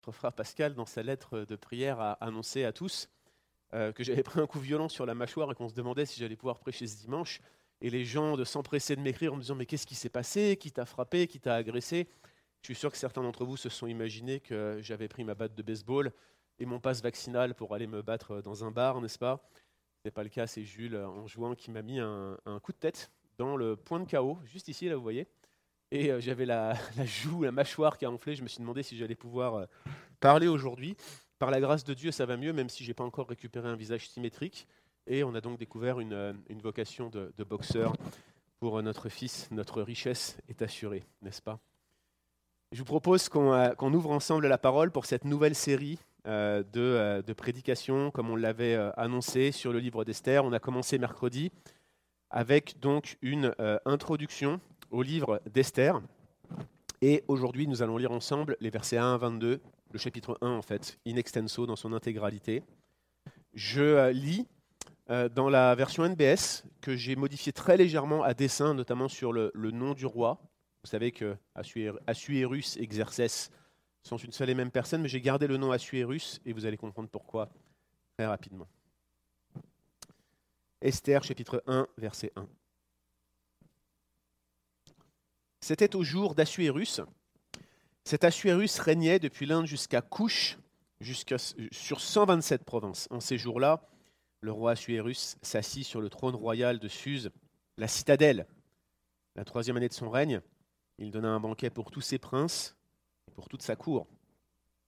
notre frère Pascal, dans sa lettre de prière, a annoncé à tous euh, que j'avais pris un coup violent sur la mâchoire et qu'on se demandait si j'allais pouvoir prêcher ce dimanche. Et les gens de s'empresser de m'écrire en me disant Mais qu'est-ce qui s'est passé? Qui t'a frappé? Qui t'a agressé? Je suis sûr que certains d'entre vous se sont imaginés que j'avais pris ma batte de baseball et mon passe vaccinal pour aller me battre dans un bar, n'est-ce pas? Ce n'est pas le cas, c'est Jules en jouant qui m'a mis un, coup de tête dans le point de chaos, juste ici, là, vous voyez. Et euh, j'avais la, joue, la mâchoire qui a enflé. Je me suis demandé si j'allais pouvoir euh, parler aujourd'hui. Par la grâce de Dieu, ça va mieux, même si je n'ai pas encore récupéré un visage symétrique. Et on a donc découvert une, euh, vocation de, boxeur pour notre fils. Notre richesse est assurée, n'est-ce pas? Je vous propose qu'on qu ouvre ensemble la parole pour cette nouvelle série de, de prédications, comme on l'avait annoncé sur le livre d'Esther. On a commencé mercredi avec donc une introduction au livre d'Esther. Et aujourd'hui, nous allons lire ensemble les versets 1 à 22, le chapitre 1 en fait, in extenso dans son intégralité. Je lis dans la version NBS que j'ai modifié très légèrement à dessin, notamment sur le, nom du roi. Vous savez que Assuérus exercesse sont une seule et même personne, mais j'ai gardé le nom Assuérus et vous allez comprendre pourquoi très rapidement. Esther chapitre 1 verset 1. C'était au jour d'Assuérus. Cet Assuérus régnait depuis l'Inde jusqu'à Couche, jusqu'à, sur 127 provinces. En ces jours-là, le roi Assuérus s'assit sur le trône royal de Suse, la citadelle. La troisième année de son règne, il donna un banquet pour tous ses princes pour toute sa cour.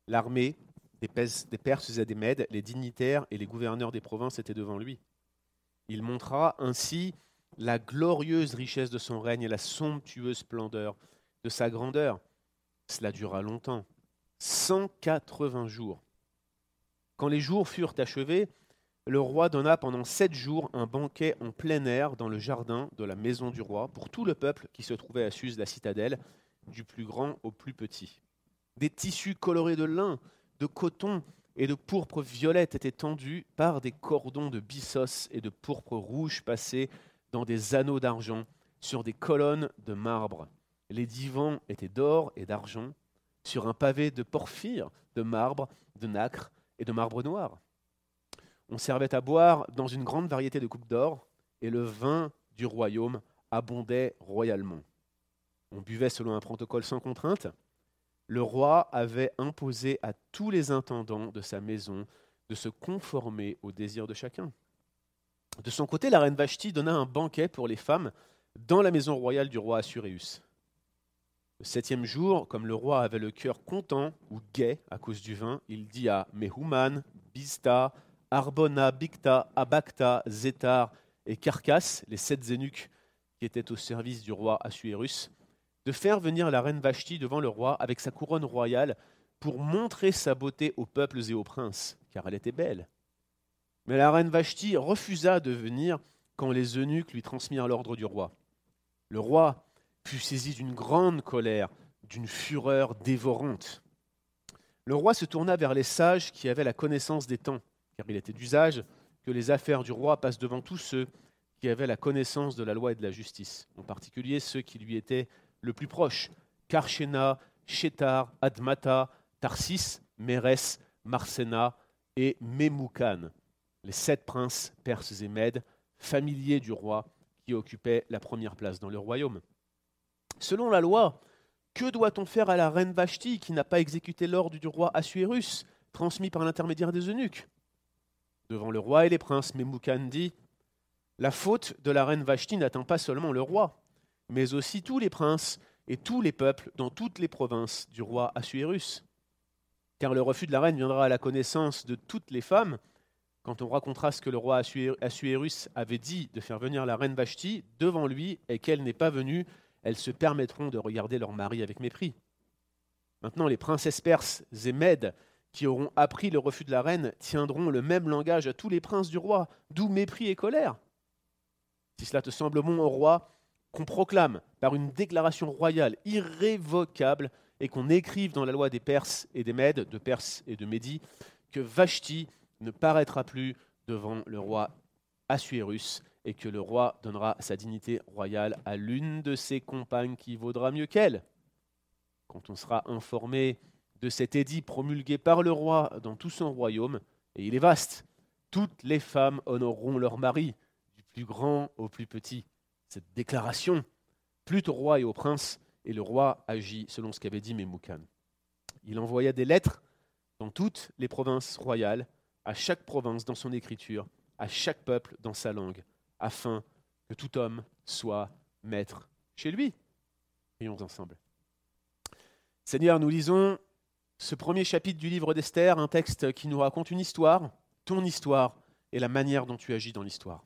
L'armée des Perses et des Mèdes, les dignitaires et les gouverneurs des provinces étaient devant lui. Il montra ainsi la glorieuse richesse de son règne et la somptueuse splendeur de sa grandeur. Cela dura longtemps, 180 jours. Quand les jours furent achevés, le roi donna pendant sept jours un banquet en plein air dans le jardin de la maison du roi pour tout le peuple qui se trouvait à Suse, la citadelle, du plus grand au plus petit. Des tissus colorés de lin, de coton et de pourpre violette étaient tendus par des cordons de byssos et de pourpre rouge passés dans des anneaux d'argent sur des colonnes de marbre. Les divans étaient d'or et d'argent sur un pavé de porphyre, de marbre, de nacre et de marbre noir. On servait à boire dans une grande variété de coupes d'or, et le vin du royaume abondait royalement. On buvait selon un protocole sans contrainte, le roi avait imposé à tous les intendants de sa maison de se conformer aux désirs de chacun. De son côté, la reine Vashti donna un banquet pour les femmes dans la maison royale du roi Assuréus. Le septième jour, comme le roi avait le cœur content ou gai à cause du vin, il dit à Mehuman, Bista, Arbona, Bicta, Abacta, Zétar et Carcasse, les sept eunuques qui étaient au service du roi Assuérus, de faire venir la reine Vashti devant le roi avec sa couronne royale pour montrer sa beauté aux peuples et aux princes, car elle était belle. Mais la reine Vashti refusa de venir quand les eunuques lui transmirent l'ordre du roi. Le roi fut saisi d'une grande colère, d'une fureur dévorante. Le roi se tourna vers les sages qui avaient la connaissance des temps, car il était d'usage que les affaires du roi passent devant tous ceux qui avaient la connaissance de la loi et de la justice, en particulier ceux qui lui étaient le plus proche, Karshena, Shetar, Admata, Tarsis, Mérès, Marsena et Memoukan, les sept princes perses et mèdes, familiers du roi, qui occupaient la première place dans le royaume. Selon la loi, que doit-on faire à la reine Vashti qui n'a pas exécuté l'ordre du roi Assuérus, transmis par l'intermédiaire des eunuques? Devant le roi et les princes, Memoukan dit La faute de la reine Vashti n'atteint pas seulement le roi, mais aussi tous les princes et tous les peuples dans toutes les provinces du roi Assuérus. Car le refus de la reine viendra à la connaissance de toutes les femmes quand on racontera ce que le roi Assuérus avait dit de faire venir la reine Vashti devant lui et qu'elle n'est pas venue, elles se permettront de regarder leur mari avec mépris. Maintenant, les princesses perses et mèdes qui auront appris le refus de la reine tiendront le même langage à tous les princes du roi, d'où mépris et colère. Si cela te semble bon au roi, qu'on proclame par une déclaration royale irrévocable et qu'on écrive dans la loi des Perses et des Mèdes, de Perse et de Médie, que Vashti ne paraîtra plus devant le roi Assuérus et que le roi donnera sa dignité royale à l'une de ses compagnes qui vaudra mieux qu'elle. Quand on sera informé de cet édit promulgué par le roi dans tout son royaume, et il est vaste. Toutes les femmes honoreront leur mari, du plus grand au plus petit. Cette déclaration plut au roi et au prince, et le roi agit selon ce qu'avait dit Memoukan. Il envoya des lettres dans toutes les provinces royales, à chaque province dans son écriture, à chaque peuple dans sa langue, afin que tout homme soit maître chez lui. Prions ensemble. Seigneur, nous lisons ce premier chapitre du livre d'Esther, un texte qui nous raconte une histoire, ton histoire et la manière dont tu agis dans l'histoire.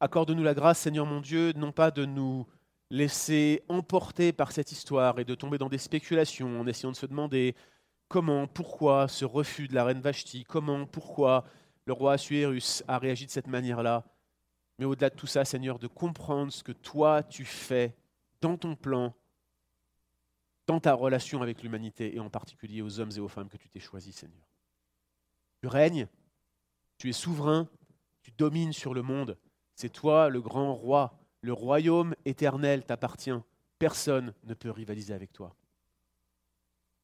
Accorde-nous la grâce, Seigneur mon Dieu, non pas de nous laisser emporter par cette histoire et de tomber dans des spéculations en essayant de se demander comment, pourquoi ce refus de la reine Vashti, comment, pourquoi le roi Assuérus a réagi de cette manière-là? Mais au-delà de tout ça, Seigneur, de comprendre ce que toi tu fais dans ton plan, dans ta relation avec l'humanité et en particulier aux hommes et aux femmes que tu t'es choisis, Seigneur. Tu règnes, tu es souverain, tu domines sur le monde. C'est toi le grand roi. Le royaume éternel t'appartient. Personne ne peut rivaliser avec toi.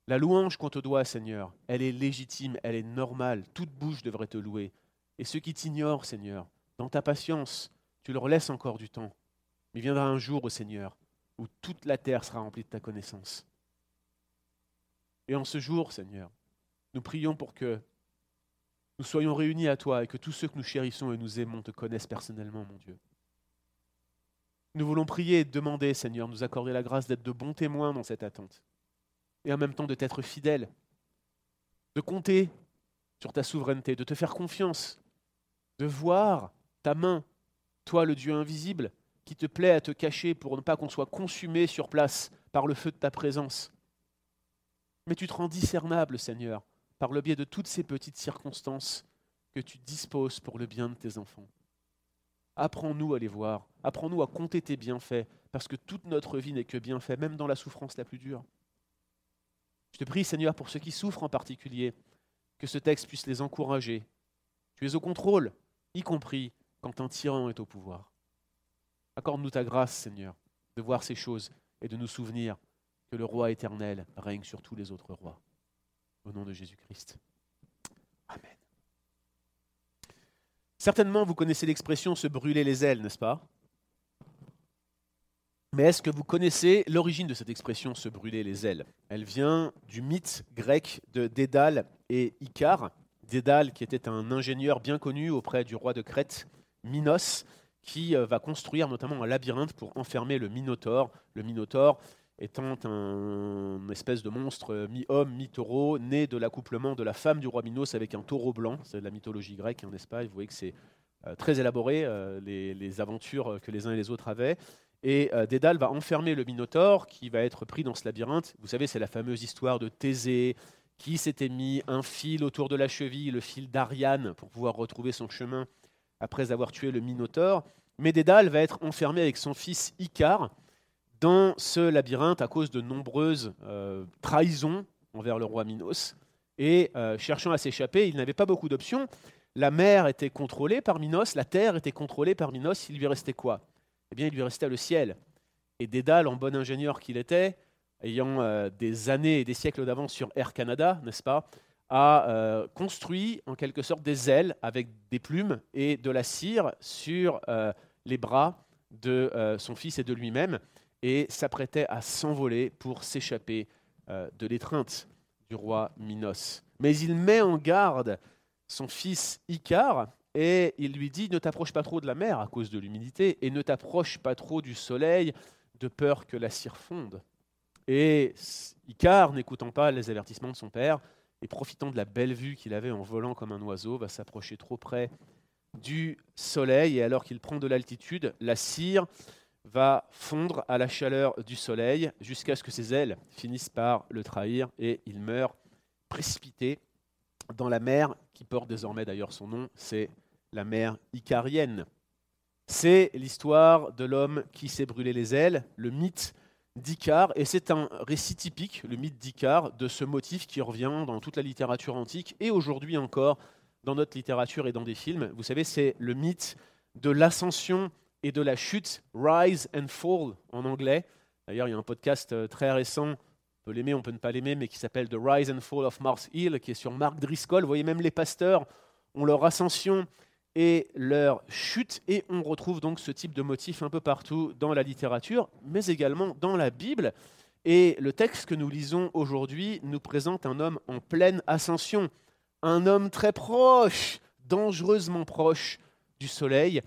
La louange qu'on te doit, Seigneur, elle est légitime, elle est normale. Toute bouche devrait te louer. Et ceux qui t'ignorent, Seigneur, dans ta patience, tu leur laisses encore du temps. Mais viendra un jour, Seigneur, où toute la terre sera remplie de ta connaissance. Et en ce jour, Seigneur, nous prions pour que nous soyons réunis à toi et que tous ceux que nous chérissons et nous aimons te connaissent personnellement, mon Dieu. Nous voulons prier et demander, Seigneur, nous accorder la grâce d'être de bons témoins dans cette attente. Et en même temps de t'être fidèle, de compter sur ta souveraineté, de te faire confiance, de voir ta main, toi le Dieu invisible, qui te plaît à te cacher pour ne pas qu'on soit consumé sur place par le feu de ta présence. Mais tu te rends discernable, Seigneur, par le biais de toutes ces petites circonstances que tu disposes pour le bien de tes enfants. Apprends-nous à les voir, apprends-nous à compter tes bienfaits, parce que toute notre vie n'est que bienfait, même dans la souffrance la plus dure. Je te prie, Seigneur, pour ceux qui souffrent en particulier, que ce texte puisse les encourager. Tu es au contrôle, y compris quand un tyran est au pouvoir. Accorde-nous ta grâce, Seigneur, de voir ces choses et de nous souvenir que le roi éternel règne sur tous les autres rois. Au nom de Jésus-Christ. Amen. Certainement, vous connaissez l'expression se brûler les ailes, n'est-ce pas? Mais est-ce que vous connaissez l'origine de cette expression se brûler les ailes? Elle vient du mythe grec de Dédale et Icare. Dédale, qui était un ingénieur bien connu auprès du roi de Crète, Minos, qui euh, va construire notamment un labyrinthe pour enfermer le Minotaure. Le Minotaure, étant un espèce de monstre mi-homme, mi-taureau, né de l'accouplement de la femme du roi Minos avec un taureau blanc. C'est de la mythologie grecque, n'est-ce pas? Vous voyez que c'est euh, très élaboré, euh, les, aventures que les uns et les autres avaient. Et euh, Dédale va enfermer le Minotaure qui va être pris dans ce labyrinthe. Vous savez, c'est la fameuse histoire de Thésée qui s'était mis un fil autour de la cheville, le fil d'Ariane, pour pouvoir retrouver son chemin après avoir tué le Minotaure. Mais Dédale va être enfermé avec son fils Icare dans ce labyrinthe à cause de nombreuses euh, trahisons envers le roi Minos. Et euh, cherchant à s'échapper, il n'avait pas beaucoup d'options. La mer était contrôlée par Minos, la terre était contrôlée par Minos. Il lui restait quoi? Eh bien, il lui restait le ciel. Et Dédale, en bon ingénieur qu'il était, ayant euh, des années et des siècles d'avance sur Air Canada, n'est-ce pas, a construit en quelque sorte des ailes avec des plumes et de la cire sur les bras de son fils et de lui-même et s'apprêtait à s'envoler pour s'échapper euh, de l'étreinte du roi Minos. Mais il met en garde son fils Icare et il lui dit ne t'approche pas trop de la mer à cause de l'humidité et ne t'approche pas trop du soleil de peur que la cire fonde. Et Icare, n'écoutant pas les avertissements de son père et profitant de la belle vue qu'il avait en volant comme un oiseau, va s'approcher trop près du soleil et alors qu'il prend de l'altitude, la cire va fondre à la chaleur du soleil jusqu'à ce que ses ailes finissent par le trahir et il meurt précipité dans la mer qui porte désormais d'ailleurs son nom, c'est la mer Icarienne. C'est l'histoire de l'homme qui s'est brûlé les ailes, le mythe d'Icare, et c'est un récit typique, le mythe d'Icare, de ce motif qui revient dans toute la littérature antique et aujourd'hui encore dans notre littérature et dans des films. Vous savez, c'est le mythe de l'ascension et de la chute, Rise and Fall en anglais. D'ailleurs, il y a un podcast euh, très récent peut l'aimer, on peut ne pas l'aimer, mais qui s'appelle The Rise and Fall of Mars Hill, qui est sur Mark Driscoll. Vous voyez, même les pasteurs ont leur ascension et leur chute, et on retrouve donc ce type de motif un peu partout dans la littérature, mais également dans la Bible. Et le texte que nous lisons aujourd'hui nous présente un homme en pleine ascension, un homme très proche, dangereusement proche du soleil,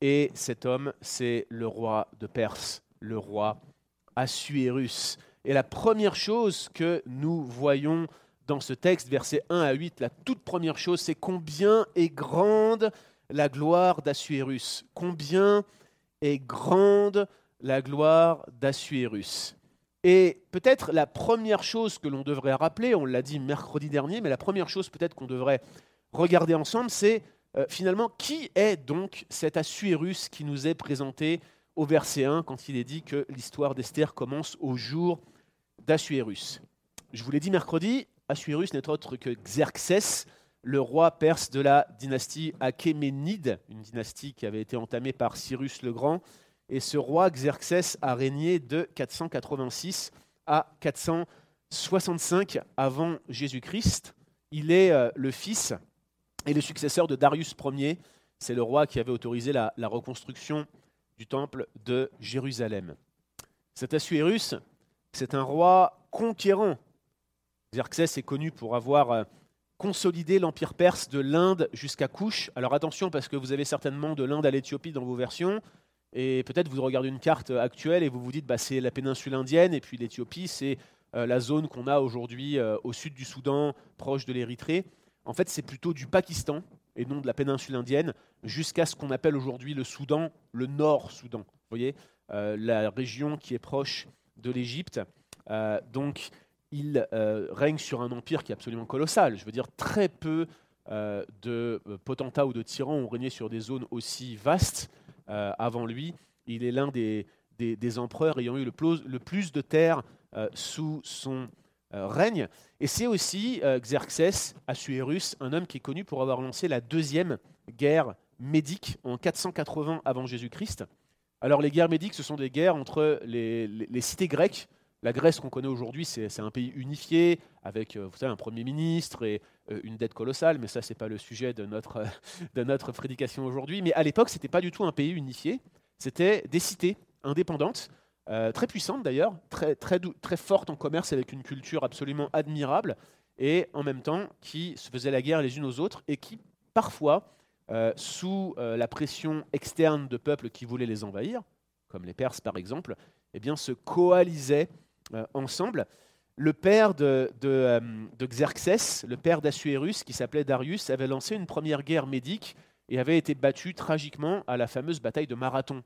et cet homme, c'est le roi de Perse, le roi Assuérus. Et la première chose que nous voyons dans ce texte, versets 1 à 8, la toute première chose, c'est combien est grande la gloire d'Assuérus. Combien est grande la gloire d'Assuérus. Et peut-être la première chose que l'on devrait rappeler, on l'a dit mercredi dernier, mais la première chose peut-être qu'on devrait regarder ensemble, c'est euh, finalement qui est donc cet Assuérus qui nous est présenté au verset 1 quand il est dit que l'histoire d'Esther commence au jour d'Assuérus. Je vous l'ai dit mercredi, Assuérus n'est autre que Xerxès, le roi perse de la dynastie Achéménide, une dynastie qui avait été entamée par Cyrus le Grand. Et ce roi Xerxès a régné de 486 à 465 avant Jésus-Christ. Il est euh, le fils et le successeur de Darius Ier. C'est le roi qui avait autorisé la, la reconstruction du temple de Jérusalem. Cet Assuérus, c'est un roi conquérant. Xerxès est connu pour avoir euh, consolidé l'empire perse de l'Inde jusqu'à Couche. Alors attention parce que vous avez certainement de l'Inde à l'Éthiopie dans vos versions. Et peut-être vous regardez une carte actuelle et vous vous dites bah, c'est la péninsule indienne et puis l'Éthiopie c'est euh, la zone qu'on a aujourd'hui euh, au sud du Soudan, proche de l'Érythrée. En fait c'est plutôt du Pakistan et non de la péninsule indienne jusqu'à ce qu'on appelle aujourd'hui le Soudan, le Nord-Soudan. Vous voyez, la région qui est proche de l'Égypte. Euh, donc, il euh, règne sur un empire qui est absolument colossal. Je veux dire, très peu euh, de potentats ou de tyrans ont régné sur des zones aussi vastes avant lui. Il est l'un des, des, empereurs ayant eu le plus, le plus de terres sous son règne. Et c'est aussi Xerxès Assuérus, un homme qui est connu pour avoir lancé la deuxième guerre médique en 480 avant Jésus-Christ. Alors les guerres médiques, ce sont des guerres entre les, cités grecques. La Grèce qu'on connaît aujourd'hui, c'est un pays unifié, avec euh, un Premier ministre et euh, une dette colossale, mais ça, ce n'est pas le sujet de notre, de notre prédication aujourd'hui. Mais à l'époque, ce n'était pas du tout un pays unifié, c'était des cités indépendantes, euh, très puissantes d'ailleurs, très, très, très fortes en commerce avec une culture absolument admirable, et en même temps qui se faisaient la guerre les unes aux autres, et qui parfois sous la pression externe de peuples qui voulaient les envahir, comme les Perses par exemple, eh bien, se coalisaient ensemble. Le père de, Xerxès, le père d'Assuérus, qui s'appelait Darius, avait lancé une première guerre médique et avait été battu tragiquement à la fameuse bataille de Marathon.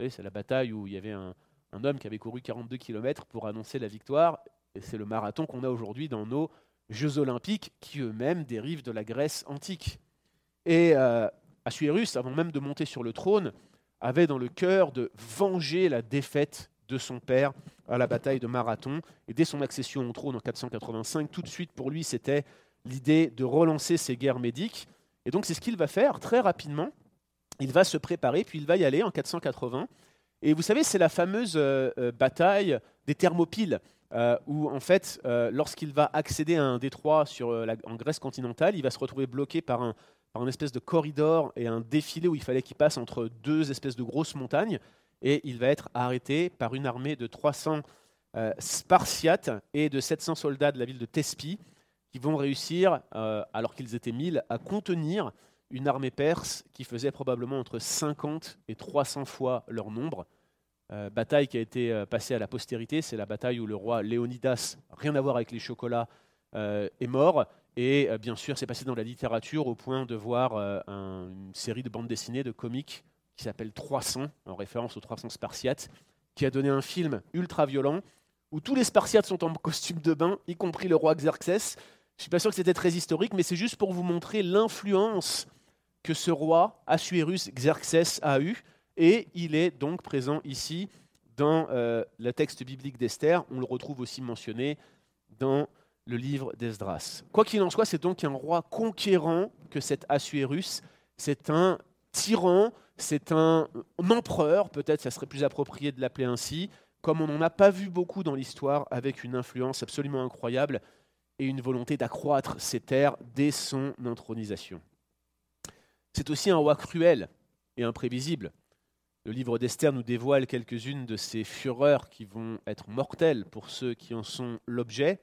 c'est la bataille où il y avait un, homme qui avait couru 42 km pour annoncer la victoire, c'est le marathon qu'on a aujourd'hui dans nos Jeux olympiques, qui eux-mêmes dérivent de la Grèce antique. Et euh, Assuérus, avant même de monter sur le trône, avait dans le cœur de venger la défaite de son père à la bataille de Marathon. Et dès son accession au trône en 485, tout de suite pour lui, c'était l'idée de relancer ses guerres médiques. Et donc c'est ce qu'il va faire très rapidement. Il va se préparer, puis il va y aller en 480. Et vous savez, c'est la fameuse euh, euh, bataille des Thermopyles, où en fait, lorsqu'il va accéder à un détroit sur, en Grèce continentale, il va se retrouver bloqué par un, par une espèce de corridor et un défilé où il fallait qu'il passe entre deux espèces de grosses montagnes. Et il va être arrêté par une armée de 300 euh, Spartiates et de 700 soldats de la ville de Thespie qui vont réussir, euh, alors qu'ils étaient 1000, à contenir une armée perse qui faisait probablement entre 50 et 300 fois leur nombre. Euh, bataille qui a été passée à la postérité, c'est la bataille où le roi Léonidas, rien à voir avec les chocolats, est mort et bien sûr, c'est passé dans la littérature au point de voir une série de bandes dessinées, de comics, qui s'appelle 300, en référence aux 300 Spartiates, qui a donné un film ultra violent où tous les Spartiates sont en costume de bain, y compris le roi Xerxès. Je suis pas sûr que c'était très historique, mais c'est juste pour vous montrer l'influence que ce roi, Assuérus Xerxès, a eu. Et il est donc présent ici dans euh, le texte biblique d'Esther. On le retrouve aussi mentionné dans le livre d'Esdras. Quoi qu'il en soit, c'est donc un roi conquérant que cet Assuérus. C'est un tyran, c'est un empereur, peut-être ça serait plus approprié de l'appeler ainsi, comme on n'en a pas vu beaucoup dans l'histoire, avec une influence absolument incroyable et une volonté d'accroître ses terres dès son intronisation. C'est aussi un roi cruel et imprévisible. Le livre d'Esther nous dévoile quelques-unes de ces fureurs qui vont être mortelles pour ceux qui en sont l'objet.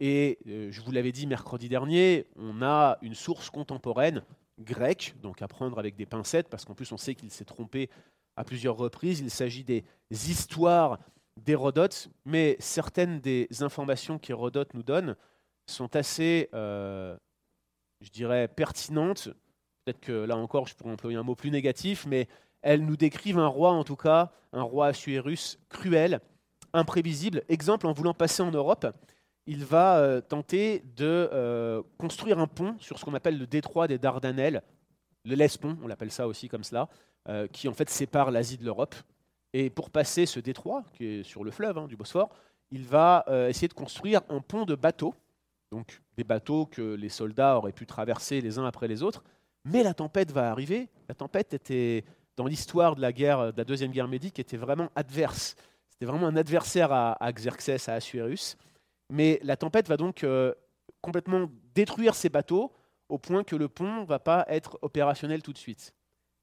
Et euh, je vous l'avais dit mercredi dernier, on a une source contemporaine grecque, donc à prendre avec des pincettes, parce qu'en plus on sait qu'il s'est trompé à plusieurs reprises. Il s'agit des histoires d'Hérodote, mais certaines des informations qu'Hérodote nous donne sont assez, euh, je dirais, pertinentes. Peut-être que là encore, je pourrais employer un mot plus négatif, mais elles nous décrivent un roi, en tout cas, un roi assuérus cruel, imprévisible. Exemple, en voulant passer en Europe, il va euh, tenter de euh, construire un pont sur ce qu'on appelle le détroit des Dardanelles, le Lespont, on l'appelle ça aussi comme cela, qui en fait sépare l'Asie de l'Europe. Et pour passer ce détroit, qui est sur le fleuve hein, du Bosphore, il va essayer de construire un pont de bateaux donc des bateaux que les soldats auraient pu traverser les uns après les autres. Mais la tempête va arriver. La tempête était, dans l'histoire de la guerre, de la deuxième guerre médique, était vraiment adverse. C'était vraiment un adversaire à, Xerxès, à Assuérus. Mais la tempête va donc euh, complètement détruire ces bateaux au point que le pont ne va pas être opérationnel tout de suite.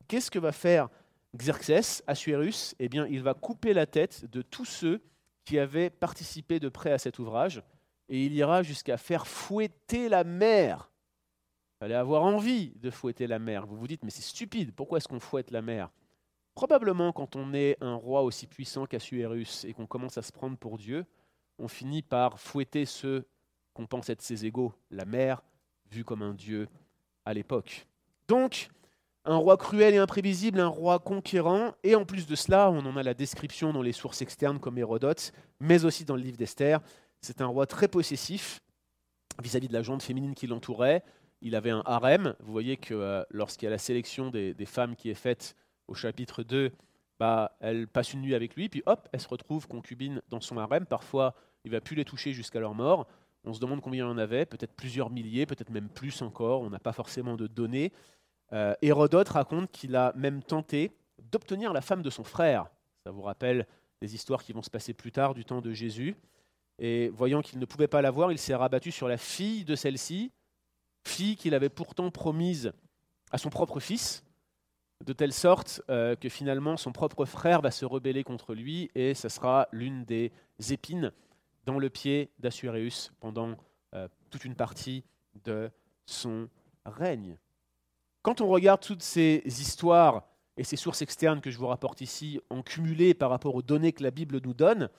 Qu'est-ce que va faire Xerxès, Assuérus? Eh bien, il va couper la tête de tous ceux qui avaient participé de près à cet ouvrage et il ira jusqu'à faire fouetter la mer. Il fallait avoir envie de fouetter la mer. Vous vous dites, mais c'est stupide, pourquoi est-ce qu'on fouette la mer? Probablement quand on est un roi aussi puissant qu'Assuérus et qu'on commence à se prendre pour Dieu, on finit par fouetter ceux qu'on pense être ses égaux, la mer, vue comme un dieu à l'époque. Donc, un roi cruel et imprévisible, un roi conquérant, et en plus de cela, on en a la description dans les sources externes comme Hérodote, mais aussi dans le livre d'Esther, c'est un roi très possessif vis-à-vis de la jante féminine qui l'entourait. Il avait un harem. Vous voyez que euh, lorsqu'il y a la sélection des, femmes qui est faite au chapitre 2, bah, elle passe une nuit avec lui, puis hop, elle se retrouve concubine dans son harem. Parfois, il va plus les toucher jusqu'à leur mort. On se demande combien il y en avait, peut-être plusieurs milliers, peut-être même plus encore. On n'a pas forcément de données. Euh, Hérodote raconte qu'il a même tenté d'obtenir la femme de son frère. Ça vous rappelle des histoires qui vont se passer plus tard du temps de Jésus. Et voyant qu'il ne pouvait pas l'avoir, il s'est rabattu sur la fille de celle-ci, fille qu'il avait pourtant promise à son propre fils, de telle sorte euh, que finalement son propre frère va se rebeller contre lui et ce sera l'une des épines dans le pied d'Assuérus pendant euh, toute une partie de son règne. Quand on regarde toutes ces histoires et ces sources externes que je vous rapporte ici en cumulé par rapport aux données que la Bible nous donne,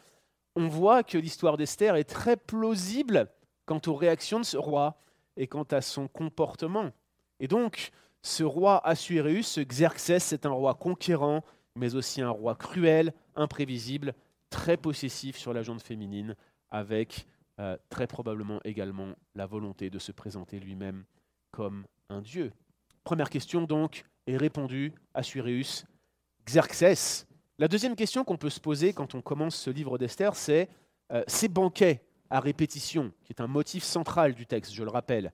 on voit que l'histoire d'Esther est très plausible quant aux réactions de ce roi et quant à son comportement. Et donc, ce roi Assuérus, ce Xerxès, c'est un roi conquérant, mais aussi un roi cruel, imprévisible, très possessif sur la jante féminine, avec euh, très probablement également la volonté de se présenter lui-même comme un dieu. Première question donc est répondue, Assuérus, Xerxès la deuxième question qu'on peut se poser quand on commence ce livre d'Esther, c'est euh, ces banquets à répétition, qui est un motif central du texte, je le rappelle.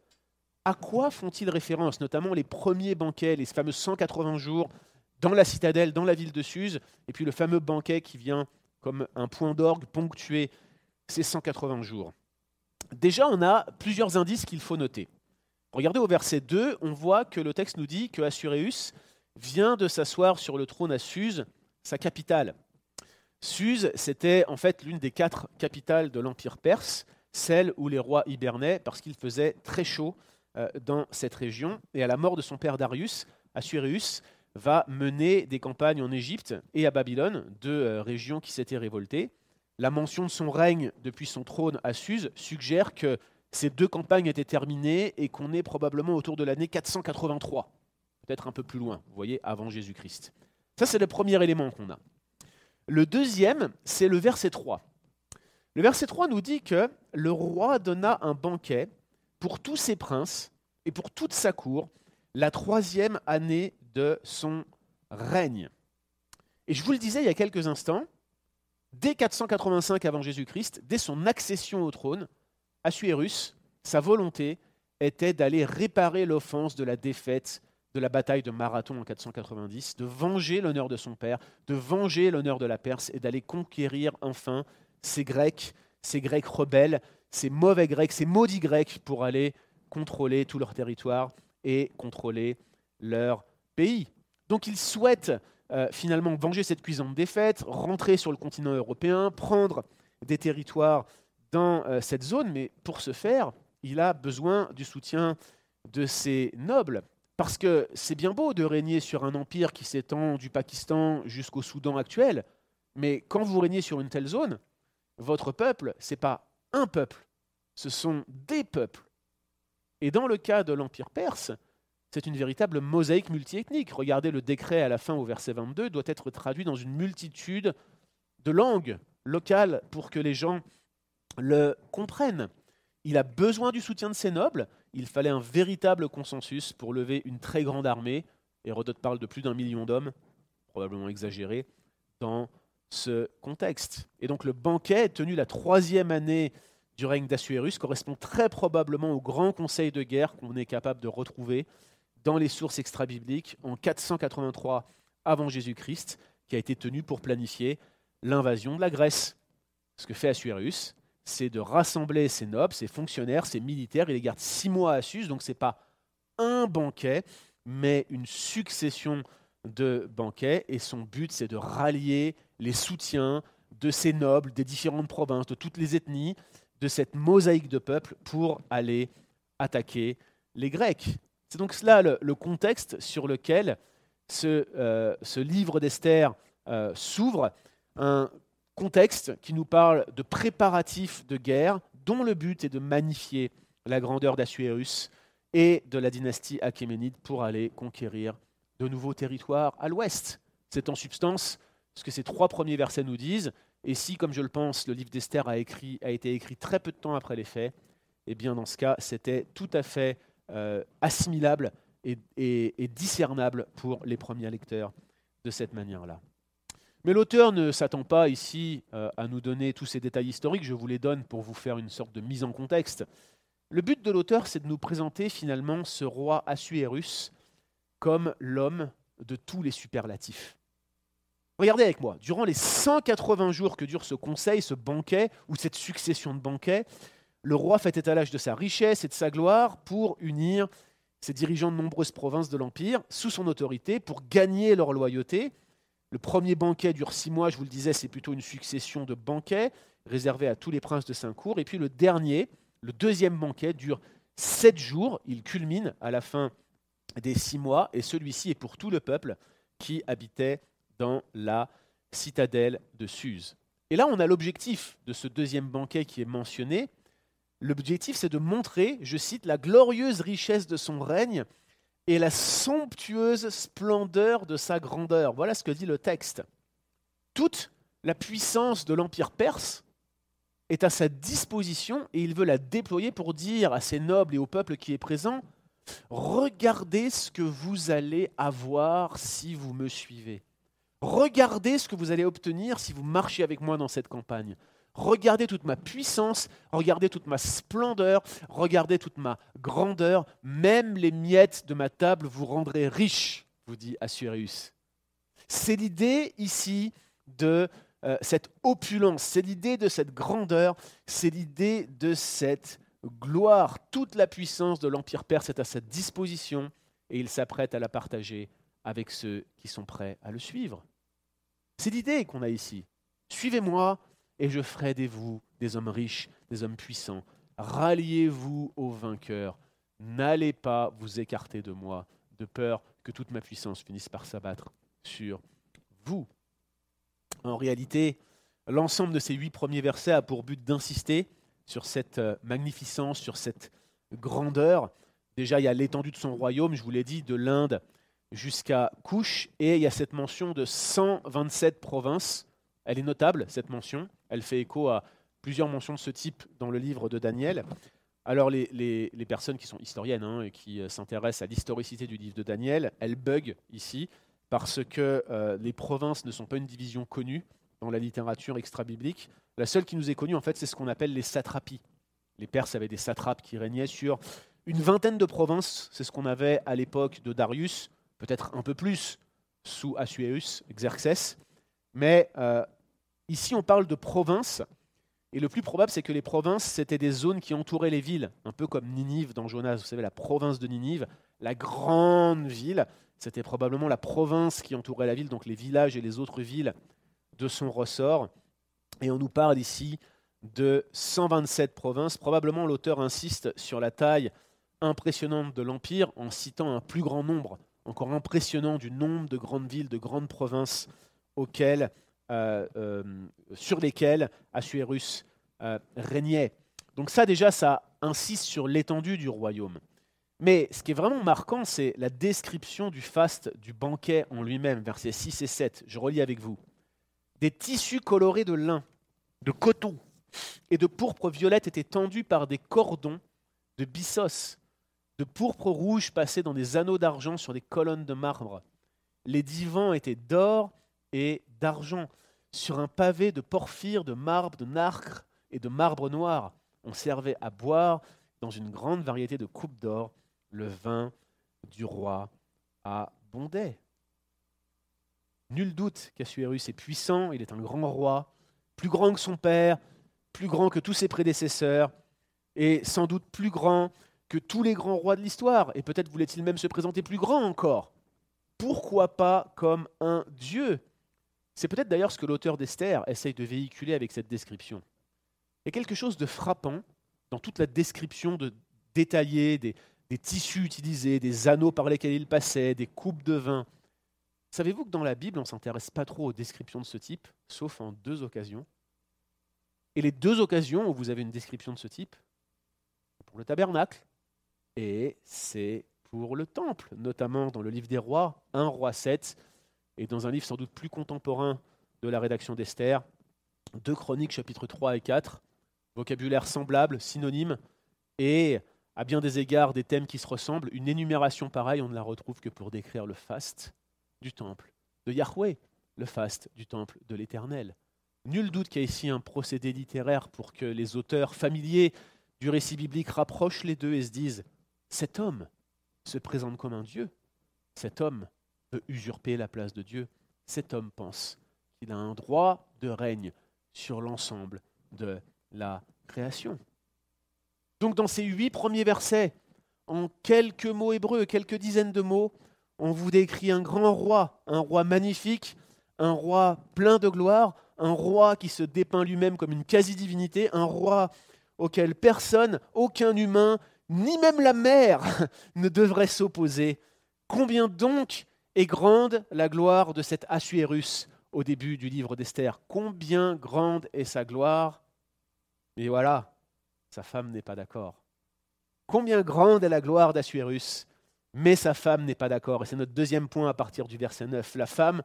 À quoi font-ils référence, notamment les premiers banquets, les fameux 180 jours dans la citadelle, dans la ville de Suse, et puis le fameux banquet qui vient comme un point d'orgue ponctuer ces 180 jours Déjà, on a plusieurs indices qu'il faut noter. Regardez au verset 2, on voit que le texte nous dit que Assuréus vient de s'asseoir sur le trône à Suse sa capitale. Suse, c'était en fait l'une des quatre capitales de l'Empire perse, celle où les rois hibernaient parce qu'il faisait très chaud euh, dans cette région. Et à la mort de son père Darius, Assuérus va mener des campagnes en Égypte et à Babylone, deux euh, régions qui s'étaient révoltées. La mention de son règne depuis son trône à Suse suggère que ces deux campagnes étaient terminées et qu'on est probablement autour de l'année 483, peut-être un peu plus loin, vous voyez, avant Jésus-Christ. Ça, c'est le premier élément qu'on a. Le deuxième, c'est le verset 3. Le verset 3 nous dit que le roi donna un banquet pour tous ses princes et pour toute sa cour la troisième année de son règne. Et je vous le disais il y a quelques instants, dès 485 avant Jésus-Christ, dès son accession au trône, Assuérus, sa volonté était d'aller réparer l'offense de la défaite de la bataille de Marathon en 490, de venger l'honneur de son père, de venger l'honneur de la Perse et d'aller conquérir enfin ces Grecs, ces Grecs rebelles, ces mauvais Grecs, ces maudits Grecs pour aller contrôler tout leur territoire et contrôler leur pays. Donc il souhaite euh, finalement venger cette cuisante défaite, rentrer sur le continent européen, prendre des territoires dans euh, cette zone, mais pour ce faire, il a besoin du soutien de ses nobles. Parce que c'est bien beau de régner sur un empire qui s'étend du Pakistan jusqu'au Soudan actuel, mais quand vous régnez sur une telle zone, votre peuple, ce n'est pas un peuple, ce sont des peuples. Et dans le cas de l'Empire perse, c'est une véritable mosaïque multiethnique. Regardez le décret à la fin au verset 22 doit être traduit dans une multitude de langues locales pour que les gens le comprennent. Il a besoin du soutien de ses nobles. Il fallait un véritable consensus pour lever une très grande armée. Hérodote parle de plus d'un million d'hommes, probablement exagéré, dans ce contexte. Et donc le banquet, tenu la troisième année du règne d'Assuérus, correspond très probablement au grand conseil de guerre qu'on est capable de retrouver dans les sources extra-bibliques en 483 avant Jésus-Christ, qui a été tenu pour planifier l'invasion de la Grèce. Ce que fait Assuérus, c'est de rassembler ses nobles, ses fonctionnaires, ses militaires. Il les garde six mois à Sus, donc ce n'est pas un banquet, mais une succession de banquets. Et son but, c'est de rallier les soutiens de ces nobles des différentes provinces, de toutes les ethnies, de cette mosaïque de peuples pour aller attaquer les Grecs. C'est donc cela le, contexte sur lequel ce, euh, livre d'Esther euh, s'ouvre, un contexte qui nous parle de préparatifs de guerre dont le but est de magnifier la grandeur d'Assuérus et de la dynastie achéménide pour aller conquérir de nouveaux territoires à l'ouest. C'est en substance ce que ces trois premiers versets nous disent. Et si, comme je le pense, le livre d'Esther a, a été écrit très peu de temps après les faits, eh bien dans ce cas, c'était tout à fait euh, assimilable et, discernable pour les premiers lecteurs de cette manière-là. Mais l'auteur ne s'attend pas ici euh, à nous donner tous ces détails historiques, je vous les donne pour vous faire une sorte de mise en contexte. Le but de l'auteur, c'est de nous présenter finalement ce roi Assuérus comme l'homme de tous les superlatifs. Regardez avec moi, durant les 180 jours que dure ce conseil, ce banquet, ou cette succession de banquets, le roi fait étalage de sa richesse et de sa gloire pour unir ses dirigeants de nombreuses provinces de l'Empire sous son autorité, pour gagner leur loyauté. Le premier banquet dure six mois, je vous le disais, c'est plutôt une succession de banquets réservés à tous les princes de Saint-Cour. Et puis le dernier, le deuxième banquet, dure sept jours. Il culmine à la fin des six mois, et celui-ci est pour tout le peuple qui habitait dans la citadelle de Suse. Et là, on a l'objectif de ce deuxième banquet qui est mentionné, L'objectif, c'est de montrer, je cite, la glorieuse richesse de son règne et la somptueuse splendeur de sa grandeur. Voilà ce que dit le texte. Toute la puissance de l'Empire perse est à sa disposition et il veut la déployer pour dire à ses nobles et au peuple qui est présent, regardez ce que vous allez avoir si vous me suivez. Regardez ce que vous allez obtenir si vous marchez avec moi dans cette campagne. Regardez toute ma puissance, regardez toute ma splendeur, regardez toute ma grandeur, même les miettes de ma table vous rendraient riche, vous dit Assuérus. C'est l'idée ici de euh, cette opulence, c'est l'idée de cette grandeur, c'est l'idée de cette gloire. Toute la puissance de l'Empire perse est à sa disposition et il s'apprête à la partager avec ceux qui sont prêts à le suivre. C'est l'idée qu'on a ici. Suivez-moi, et je ferai de vous des hommes riches, des hommes puissants. Ralliez-vous aux vainqueurs. N'allez pas vous écarter de moi, de peur que toute ma puissance finisse par s'abattre sur vous. En réalité, l'ensemble de ces huit premiers versets a pour but d'insister sur cette euh, magnificence, sur cette grandeur. Déjà, il y a l'étendue de son royaume, je vous l'ai dit, de l'Inde jusqu'à Couche, et il y a cette mention de 127 provinces. Elle est notable, cette mention. Elle fait écho à plusieurs mentions de ce type dans le livre de Daniel. Alors les, personnes qui sont historiennes hein, et qui euh, s'intéressent à l'historicité du livre de Daniel, elles bug ici parce que euh, les provinces ne sont pas une division connue dans la littérature extra-biblique. La seule qui nous est connue, en fait, c'est ce qu'on appelle les satrapies. Les Perses avaient des satrapes qui régnaient sur une vingtaine de provinces, c'est ce qu'on avait à l'époque de Darius, peut-être un peu plus sous Assuérus, Xerxès. Mais euh, ici, on parle de provinces. Et le plus probable, c'est que les provinces, c'était des zones qui entouraient les villes, un peu comme Ninive dans Jonas. Vous savez, la province de Ninive, la grande ville, c'était probablement la province qui entourait la ville, donc les villages et les autres villes de son ressort. Et on nous parle ici de 127 provinces. Probablement l'auteur insiste sur la taille impressionnante de l'Empire en citant un plus grand nombre, encore impressionnant du nombre de grandes villes, de grandes provinces auxquelles, sur lesquelles Assuérus euh, régnait. Donc ça déjà, ça insiste sur l'étendue du royaume. Mais ce qui est vraiment marquant, c'est la description du faste, du banquet en lui-même, versets 6 et 7. Je relis avec vous. Des tissus colorés de lin, de coton et de pourpre violette étaient tendus par des cordons de byssos, de pourpre rouge passé dans des anneaux d'argent sur des colonnes de marbre. Les divans étaient d'or et d'argent, sur un pavé de porphyre, de marbre, de nacre et de marbre noir. On servait à boire dans une grande variété de coupes d'or le vin du roi abondait. Nul doute qu'Assuérus est puissant, il est un grand roi, plus grand que son père, plus grand que tous ses prédécesseurs, et sans doute plus grand que tous les grands rois de l'histoire, et peut-être voulait-il même se présenter plus grand encore. Pourquoi pas comme un dieu? C'est peut-être d'ailleurs ce que l'auteur d'Esther essaye de véhiculer avec cette description. Il y a quelque chose de frappant dans toute la description de, détaillée des, tissus utilisés, des anneaux par lesquels il passait, des coupes de vin. Savez-vous que dans la Bible, on ne s'intéresse pas trop aux descriptions de ce type, sauf en deux occasions Et les deux occasions où vous avez une description de ce type, pour le tabernacle et c'est pour le temple, notamment dans le livre des rois, 1 roi 7, et dans un livre sans doute plus contemporain de la rédaction d'Esther, 2 Chroniques chapitres 3 et 4, vocabulaire semblable, synonyme, et à bien des égards des thèmes qui se ressemblent. Une énumération pareille, on ne la retrouve que pour décrire le faste du temple de Yahweh, le faste du temple de l'Éternel. Nul doute qu'il y a ici un procédé littéraire pour que les auteurs familiers du récit biblique rapprochent les deux et se disent cet homme se présente comme un Dieu, cet homme usurper la place de Dieu, cet homme pense qu'il a un droit de règne sur l'ensemble de la création. Donc dans ces huit premiers versets, en quelques mots hébreux, quelques dizaines de mots, on vous décrit un grand roi, un roi magnifique, un roi plein de gloire, un roi qui se dépeint lui-même comme une quasi-divinité, un roi auquel personne, aucun humain, ni même la mer ne devrait s'opposer. Combien donc est grande la gloire de cet Assuérus au début du livre d'Esther Combien grande est sa gloire Et voilà, sa femme n'est pas d'accord. Combien grande est la gloire d'Assuérus, mais sa femme n'est pas d'accord. Et c'est notre deuxième point à partir du verset 9. La femme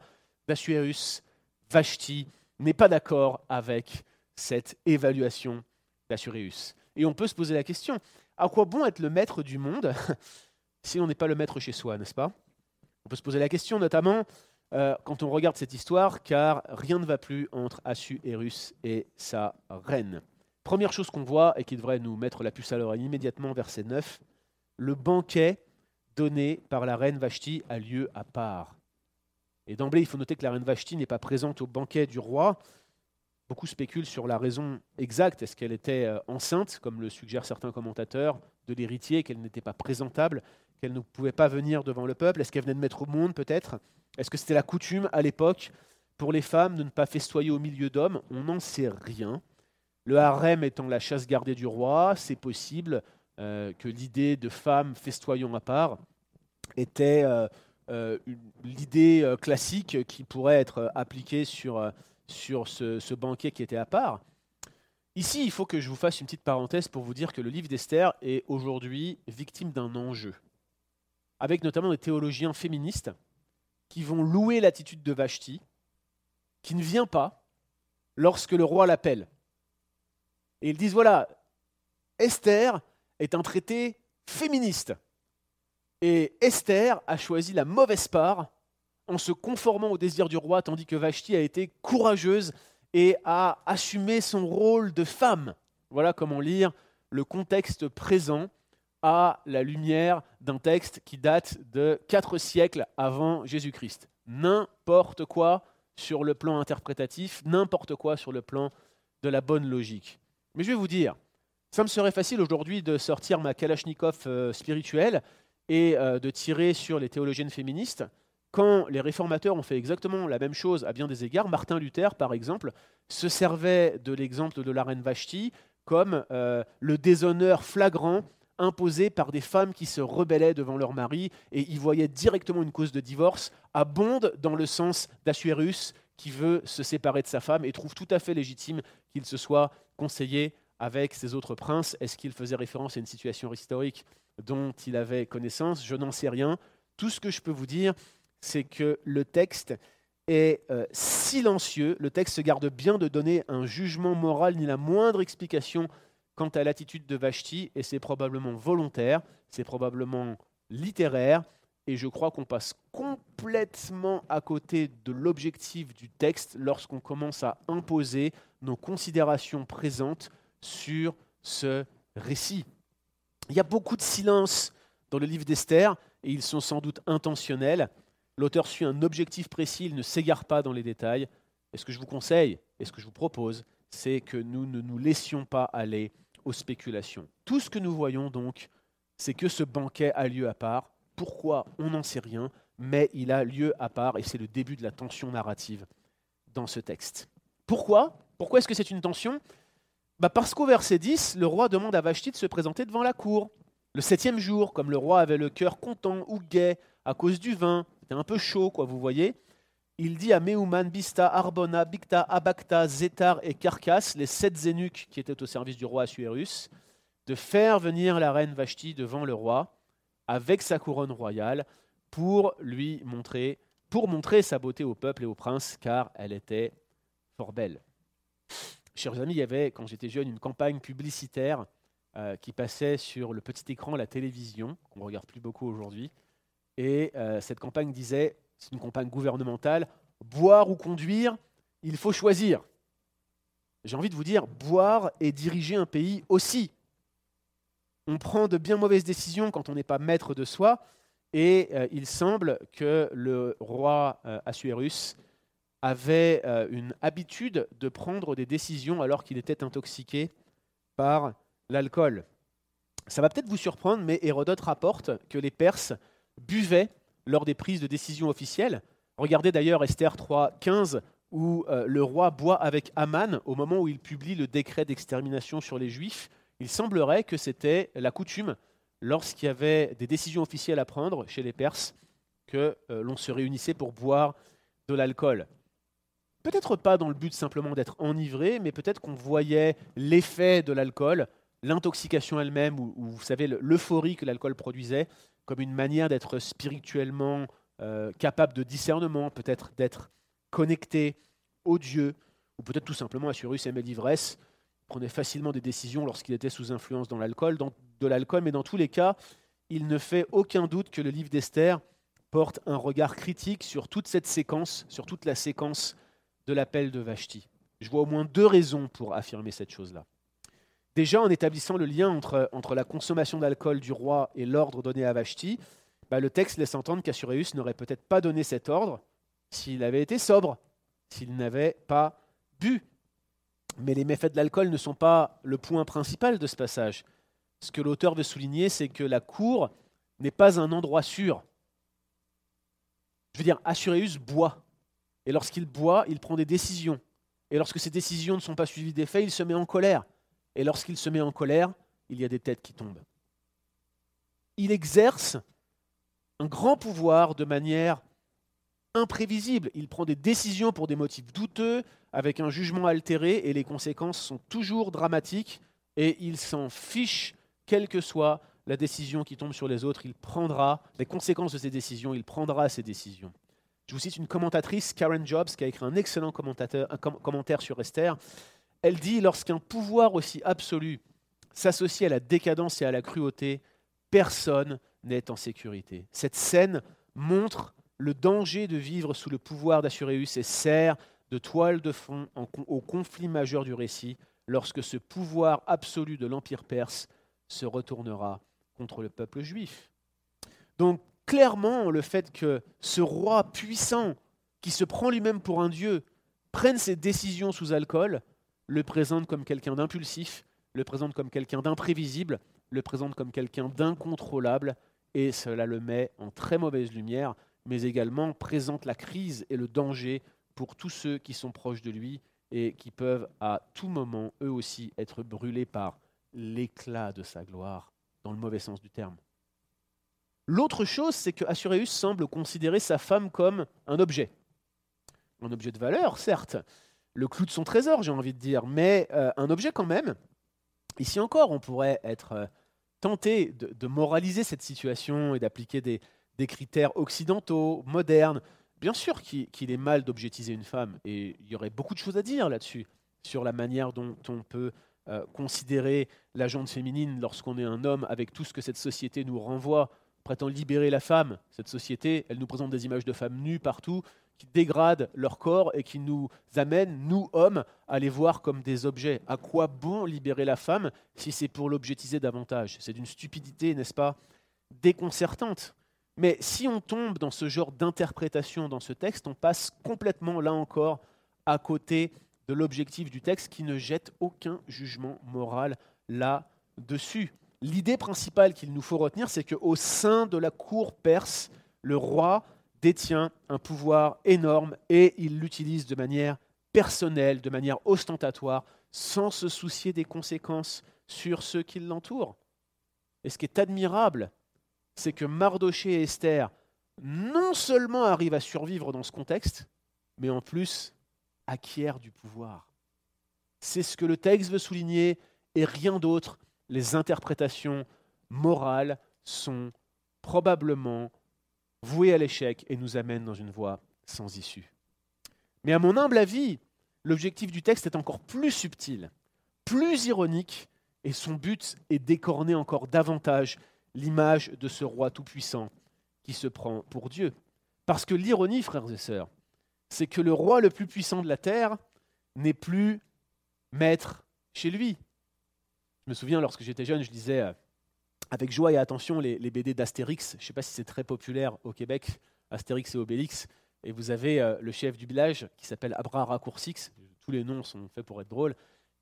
d'Assuérus, Vashti, n'est pas d'accord avec cette évaluation d'Assuérus. Et on peut se poser la question, à quoi bon être le maître du monde si on n'est pas le maître chez soi, n'est-ce pas? On peut se poser la question notamment euh, quand on regarde cette histoire, car rien ne va plus entre Assuérus et sa reine. Première chose qu'on voit et qui devrait nous mettre la puce à l'oreille immédiatement, verset 9, le banquet donné par la reine Vashti a lieu à part. Et d'emblée, il faut noter que la reine Vashti n'est pas présente au banquet du roi. Beaucoup spéculent sur la raison exacte. Est-ce qu'elle était euh, enceinte, comme le suggèrent certains commentateurs, de l'héritier, qu'elle n'était pas présentable, qu'elle ne pouvait pas venir devant le peuple? Est-ce qu'elle venait de mettre au monde, peut-être? Est-ce que c'était la coutume à l'époque pour les femmes de ne pas festoyer au milieu d'hommes? On n'en sait rien. Le harem étant la chasse gardée du roi, c'est possible euh, que l'idée de femmes festoyant à part était euh, l'idée classique qui pourrait être appliquée sur, sur ce, ce, banquet qui était à part. Ici, il faut que je vous fasse une petite parenthèse pour vous dire que le livre d'Esther est aujourd'hui victime d'un enjeu, avec notamment des théologiens féministes qui vont louer l'attitude de Vashti, qui ne vient pas lorsque le roi l'appelle. Et ils disent, voilà, Esther est un traité féministe. Et Esther a choisi la mauvaise part en se conformant au désir du roi, tandis que Vashti a été courageuse et a assumé son rôle de femme. Voilà comment lire le contexte présent à la lumière d'un texte qui date de quatre siècles avant Jésus-Christ. N'importe quoi sur le plan interprétatif, n'importe quoi sur le plan de la bonne logique. Mais je vais vous dire, ça me serait facile aujourd'hui de sortir ma Kalachnikov euh, spirituelle et euh, de tirer sur les théologiennes féministes, quand les réformateurs ont fait exactement la même chose à bien des égards. Martin Luther, par exemple, se servait de l'exemple de la reine Vashti comme euh, le déshonneur flagrant imposé par des femmes qui se rebellaient devant leur mari et y voyaient directement une cause de divorce, abonde dans le sens d'Assuérus qui veut se séparer de sa femme et trouve tout à fait légitime qu'il se soit conseillé avec ses autres princes. Est-ce qu'il faisait référence à une situation historique dont il avait connaissance? Je n'en sais rien. Tout ce que je peux vous dire, c'est que le texte est euh, silencieux. Le texte se garde bien de donner un jugement moral ni la moindre explication quant à l'attitude de Vashti, et c'est probablement volontaire, c'est probablement littéraire, et je crois qu'on passe complètement à côté de l'objectif du texte lorsqu'on commence à imposer nos considérations présentes sur ce récit. Il y a beaucoup de silence dans le livre d'Esther, et ils sont sans doute intentionnels. L'auteur suit un objectif précis, il ne s'égare pas dans les détails. Et ce que je vous conseille, et ce que je vous propose, c'est que nous ne nous laissions pas aller aux spéculations. Tout ce que nous voyons donc, c'est que ce banquet a lieu à part. Pourquoi On n'en sait rien, mais il a lieu à part et c'est le début de la tension narrative dans ce texte. Pourquoi Pourquoi est-ce que c'est une tension? Bah Parce qu'au verset 10, le roi demande à Vashti de se présenter devant la cour. Le septième jour, comme le roi avait le cœur content ou gai à cause du vin, c'était un peu chaud, quoi, vous voyez, il dit à Meuman, Bista, Arbona, Bicta, Abacta, Zétar et Carcasse, les sept zénuques qui étaient au service du roi Assuérus, de faire venir la reine Vashti devant le roi avec sa couronne royale pour lui montrer, pour montrer sa beauté au peuple et au prince, car elle était fort belle. Chers amis, il y avait, quand j'étais jeune, une campagne publicitaire euh, qui passait sur le petit écran, la télévision, qu'on ne regarde plus beaucoup aujourd'hui. Et euh, cette campagne disait c'est une campagne gouvernementale, boire ou conduire, il faut choisir. J'ai envie de vous dire, boire et diriger un pays aussi. On prend de bien mauvaises décisions quand on n'est pas maître de soi, et euh, il semble que le roi euh, Assuérus avait une habitude de prendre des décisions alors qu'il était intoxiqué par l'alcool. Ça va peut-être vous surprendre, mais Hérodote rapporte que les Perses buvaient lors des prises de décision officielles. Regardez d'ailleurs Esther 3, 15, où euh, le roi boit avec Aman au moment où il publie le décret d'extermination sur les Juifs. Il semblerait que c'était la coutume, lorsqu'il y avait des décisions officielles à prendre chez les Perses, que euh, l'on se réunissait pour boire de l'alcool. Peut-être pas dans le but simplement d'être enivré, mais peut-être qu'on voyait l'effet de l'alcool, l'intoxication elle-même, ou, ou, vous savez, l'euphorie que l'alcool produisait, comme une manière d'être spirituellement euh, capable de discernement, peut-être d'être connecté au Dieu, ou peut-être tout simplement Assurus aimait l'ivresse, prenait facilement des décisions lorsqu'il était sous influence dans l'alcool, de l'alcool, mais dans tous les cas, il ne fait aucun doute que le livre d'Esther porte un regard critique sur toute cette séquence, sur toute la séquence de l'appel de Vashti. Je vois au moins deux raisons pour affirmer cette chose-là. Déjà, en établissant le lien entre, la consommation d'alcool du roi et l'ordre donné à Vashti, bah, le texte laisse entendre qu'Assuréus n'aurait peut-être pas donné cet ordre s'il avait été sobre, s'il n'avait pas bu. Mais les méfaits de l'alcool ne sont pas le point principal de ce passage. Ce que l'auteur veut souligner, c'est que la cour n'est pas un endroit sûr. Je veux dire, Assuréus boit. Et lorsqu'il boit, il prend des décisions. Et lorsque ces décisions ne sont pas suivies des faits, il se met en colère. Et lorsqu'il se met en colère, il y a des têtes qui tombent. Il exerce un grand pouvoir de manière imprévisible. Il prend des décisions pour des motifs douteux, avec un jugement altéré, et les conséquences sont toujours dramatiques, et il s'en fiche, quelle que soit la décision qui tombe sur les autres, il prendra les conséquences de ses décisions, il prendra ses décisions. Je vous cite une commentatrice, Karen Jobs, qui a écrit un excellent commentaire sur Esther. Elle dit, lorsqu'un pouvoir aussi absolu s'associe à la décadence et à la cruauté, personne n'est en sécurité. Cette scène montre le danger de vivre sous le pouvoir d'Assuréus et sert de toile de fond au conflit majeur du récit, lorsque ce pouvoir absolu de l'Empire perse se retournera contre le peuple juif. Donc clairement, le fait que ce roi puissant, qui se prend lui-même pour un dieu, prenne ses décisions sous alcool, le présente comme quelqu'un d'impulsif, le présente comme quelqu'un d'imprévisible, le présente comme quelqu'un d'incontrôlable, et cela le met en très mauvaise lumière, mais également présente la crise et le danger pour tous ceux qui sont proches de lui et qui peuvent à tout moment, eux aussi, être brûlés par l'éclat de sa gloire, dans le mauvais sens du terme. L'autre chose, c'est que Assuréus semble considérer sa femme comme un objet. Un objet de valeur, certes, le clou de son trésor, j'ai envie de dire, mais euh, un objet quand même. Ici encore, on pourrait être euh, tenté de, moraliser cette situation et d'appliquer des, critères occidentaux, modernes. Bien sûr qu'il est mal d'objectiser une femme, et il y aurait beaucoup de choses à dire là-dessus, sur la manière dont on peut euh, considérer la jante féminine lorsqu'on est un homme, avec tout ce que cette société nous renvoie prétend libérer la femme. Cette société, elle nous présente des images de femmes nues partout, qui dégradent leur corps et qui nous amènent, nous hommes, à les voir comme des objets. À quoi bon libérer la femme si c'est pour l'objetiser davantage? C'est d'une stupidité, n'est-ce pas Déconcertante. Mais si on tombe dans ce genre d'interprétation dans ce texte, on passe complètement, là encore, à côté de l'objectif du texte qui ne jette aucun jugement moral là-dessus l'idée principale qu'il nous faut retenir, c'est qu'au sein de la cour perse, le roi détient un pouvoir énorme et il l'utilise de manière personnelle, de manière ostentatoire, sans se soucier des conséquences sur ceux qui l'entourent. Et ce qui est admirable, c'est que Mardoché et Esther non seulement arrivent à survivre dans ce contexte, mais en plus acquièrent du pouvoir. C'est ce que le texte veut souligner et rien d'autre les interprétations morales sont probablement vouées à l'échec et nous amènent dans une voie sans issue. Mais à mon humble avis, l'objectif du texte est encore plus subtil, plus ironique, et son but est d'écorner encore davantage l'image de ce roi tout-puissant qui se prend pour Dieu. Parce que l'ironie, frères et sœurs, c'est que le roi le plus puissant de la terre n'est plus maître chez lui. Je me souviens, lorsque j'étais jeune, je lisais euh, avec joie et attention les, BD d'Astérix. Je ne sais pas si c'est très populaire au Québec, Astérix et Obélix. Et vous avez euh, le chef du village qui s'appelle Abra Raccourcix, tous les noms sont faits pour être drôles,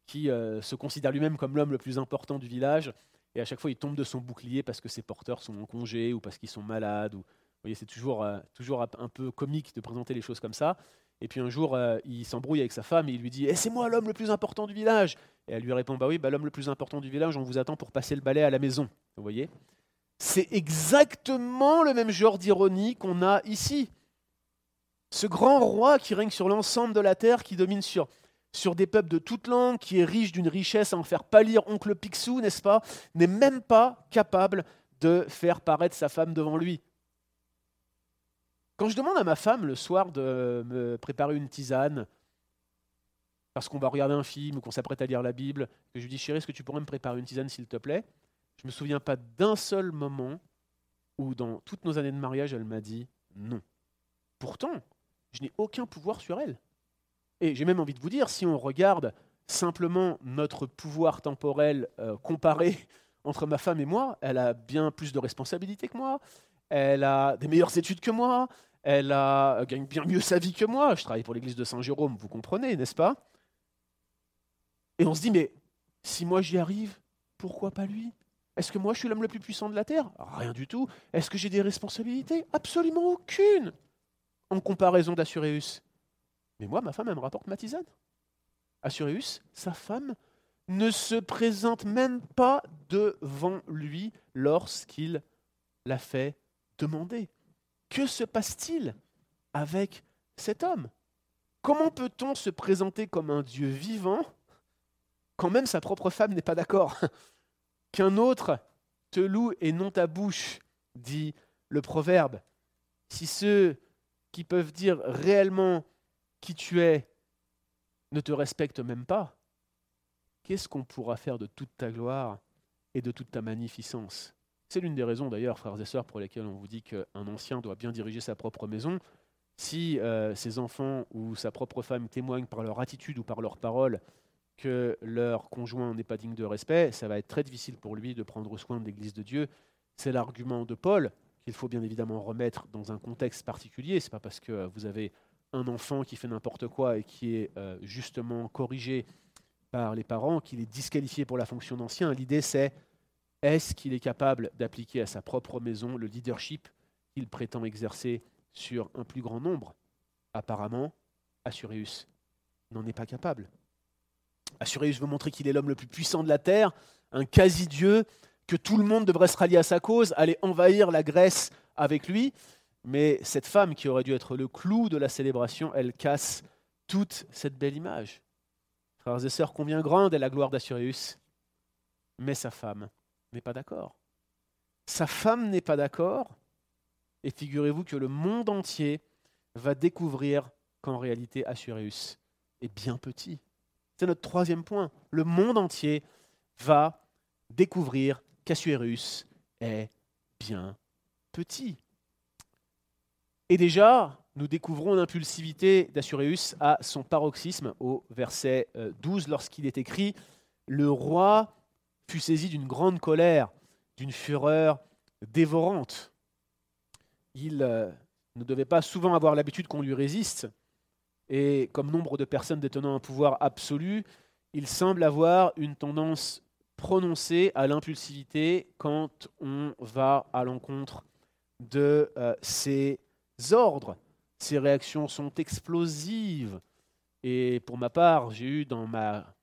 qui euh, se considère lui-même comme l'homme le plus important du village. Et à chaque fois, il tombe de son bouclier parce que ses porteurs sont en congé ou parce qu'ils sont malades. Ou... Vous voyez, c'est toujours, toujours un peu comique de présenter les choses comme ça. Et puis un jour, il s'embrouille avec sa femme et il lui dit eh, C'est moi l'homme le plus important du village. Et elle lui répond Bah oui, bah, l'homme le plus important du village, on vous attend pour passer le balai à la maison. Vous voyez? C'est exactement le même genre d'ironie qu'on a ici. Ce grand roi qui règne sur l'ensemble de la terre, qui domine sur, sur des peuples de toutes langues, qui est riche d'une richesse à en faire pâlir oncle Picsou, n'est-ce pas? N'est même pas capable de faire paraître sa femme devant lui. Quand je demande à ma femme le soir de me préparer une tisane, parce qu'on va regarder un film ou qu'on s'apprête à lire la Bible, que je lui dis chérie, est-ce que tu pourrais me préparer une tisane s'il te plaît? Je ne me souviens pas d'un seul moment où dans toutes nos années de mariage, elle m'a dit non. Pourtant, je n'ai aucun pouvoir sur elle. Et j'ai même envie de vous dire, si on regarde simplement notre pouvoir temporel euh, comparé entre ma femme et moi, elle a bien plus de responsabilités que moi, elle a des meilleures études que moi, elle a, gagne bien mieux sa vie que moi. Je travaille pour l'église de Saint-Jérôme, vous comprenez, n'est-ce pas? Et on se dit, mais si moi j'y arrive, pourquoi pas lui? Est-ce que moi je suis l'homme le plus puissant de la Terre? Rien du tout. Est-ce que j'ai des responsabilités? Absolument aucune en comparaison d'Assuréus. Mais moi, ma femme, elle me rapporte ma tisane. Assuréus, sa femme, ne se présente même pas devant lui lorsqu'il l'a fait demander. Que se passe-t-il avec cet homme? Comment peut-on se présenter comme un Dieu vivant quand même sa propre femme n'est pas d'accord? Qu'un autre te loue et non ta bouche, dit le proverbe. Si ceux qui peuvent dire réellement qui tu es ne te respectent même pas, qu'est-ce qu'on pourra faire de toute ta gloire et de toute ta magnificence? C'est l'une des raisons d'ailleurs, frères et sœurs, pour lesquelles on vous dit qu'un ancien doit bien diriger sa propre maison. Si euh, ses enfants ou sa propre femme témoignent par leur attitude ou par leurs paroles que leur conjoint n'est pas digne de respect, ça va être très difficile pour lui de prendre soin de l'Église de Dieu. C'est l'argument de Paul qu'il faut bien évidemment remettre dans un contexte particulier. Ce n'est pas parce que vous avez un enfant qui fait n'importe quoi et qui est euh, justement corrigé par les parents qu'il est disqualifié pour la fonction d'ancien. L'idée c'est est-ce qu'il est capable d'appliquer à sa propre maison le leadership qu'il prétend exercer sur un plus grand nombre? Apparemment, Assuréus n'en est pas capable. Assuréus veut montrer qu'il est l'homme le plus puissant de la terre, un quasi-dieu, que tout le monde devrait se rallier à sa cause, aller envahir la Grèce avec lui. Mais cette femme qui aurait dû être le clou de la célébration, elle casse toute cette belle image. Frères et sœurs, combien grande est la gloire d'Assuréus? Mais sa femme n'est pas d'accord. Sa femme n'est pas d'accord, et figurez-vous que le monde entier va découvrir qu'en réalité Assuréus est bien petit. C'est notre troisième point. Le monde entier va découvrir qu'Assuérus est bien petit. Et déjà, nous découvrons l'impulsivité d'Assuréus à son paroxysme au verset 12 euh, lorsqu'il est écrit Le roi fut saisi d'une grande colère, d'une fureur dévorante. Il euh, ne devait pas souvent avoir l'habitude qu'on lui résiste, et comme nombre de personnes détenant un pouvoir absolu, il semble avoir une tendance prononcée à l'impulsivité quand on va à l'encontre de euh, ses ordres. Ses réactions sont explosives. Et pour ma part, j'ai eu dans ma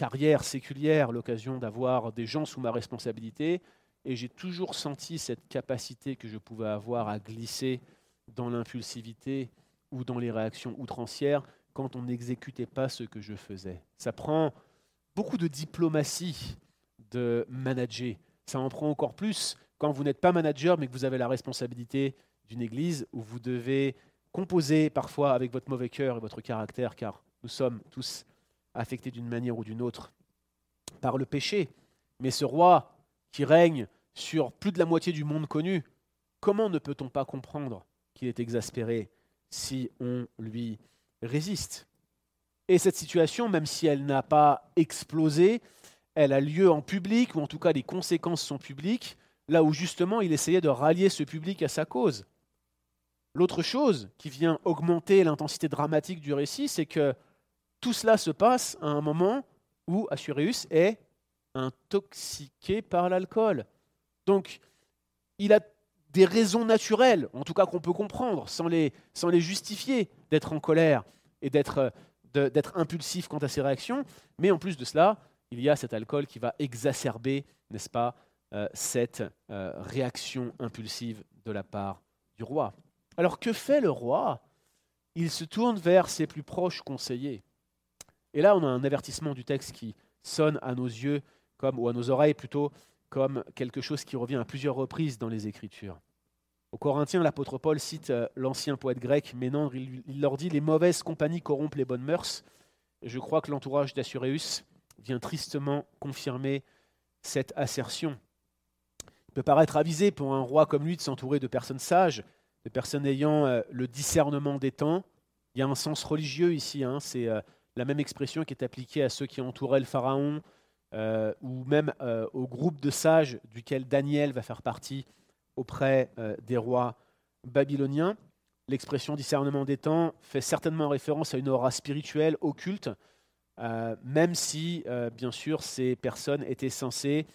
carrière séculière l'occasion d'avoir des gens sous ma responsabilité, et j'ai toujours senti cette capacité que je pouvais avoir à glisser dans l'impulsivité ou dans les réactions outrancières quand on n'exécutait pas ce que je faisais. Ça prend beaucoup de diplomatie de manager. Ça en prend encore plus quand vous n'êtes pas manager mais que vous avez la responsabilité d'une église où vous devez composer parfois avec votre mauvais cœur et votre caractère, car nous sommes tous affectés d'une manière ou d'une autre par le péché. Mais ce roi qui règne sur plus de la moitié du monde connu, comment ne peut-on pas comprendre qu'il est exaspéré si on lui résiste? Et cette situation, même si elle n'a pas explosé, elle a lieu en public, ou en tout cas les conséquences sont publiques, là où justement il essayait de rallier ce public à sa cause. L'autre chose qui vient augmenter l'intensité dramatique du récit, c'est que tout cela se passe à un moment où Assuréus est intoxiqué par l'alcool. Donc, il a des raisons naturelles, en tout cas qu'on peut comprendre, sans les, justifier, d'être en colère et d'être, d'être impulsif quant à ses réactions. Mais en plus de cela, il y a cet alcool qui va exacerber, n'est-ce pas, euh, cette euh, réaction impulsive de la part du roi. Alors que fait le roi? Il se tourne vers ses plus proches conseillers. Et là, on a un avertissement du texte qui sonne à nos yeux, comme, ou à nos oreilles plutôt, comme quelque chose qui revient à plusieurs reprises dans les Écritures. Au Corinthiens, l'apôtre Paul cite euh, l'ancien poète grec Ménandre, il leur dit Les mauvaises compagnies corrompent les bonnes mœurs. Je crois que l'entourage d'Assuréus vient tristement confirmer cette assertion. Il peut paraître avisé pour un roi comme lui de s'entourer de personnes sages, de personnes ayant euh, le discernement des temps. Il y a un sens religieux ici, hein. c'est euh, la même expression qui est appliquée à ceux qui entouraient le Pharaon, euh, ou même euh, au groupe de sages duquel Daniel va faire partie auprès euh, des rois babyloniens. L'expression discernement des temps fait certainement référence à une aura spirituelle occulte, même si, bien sûr, ces personnes étaient censées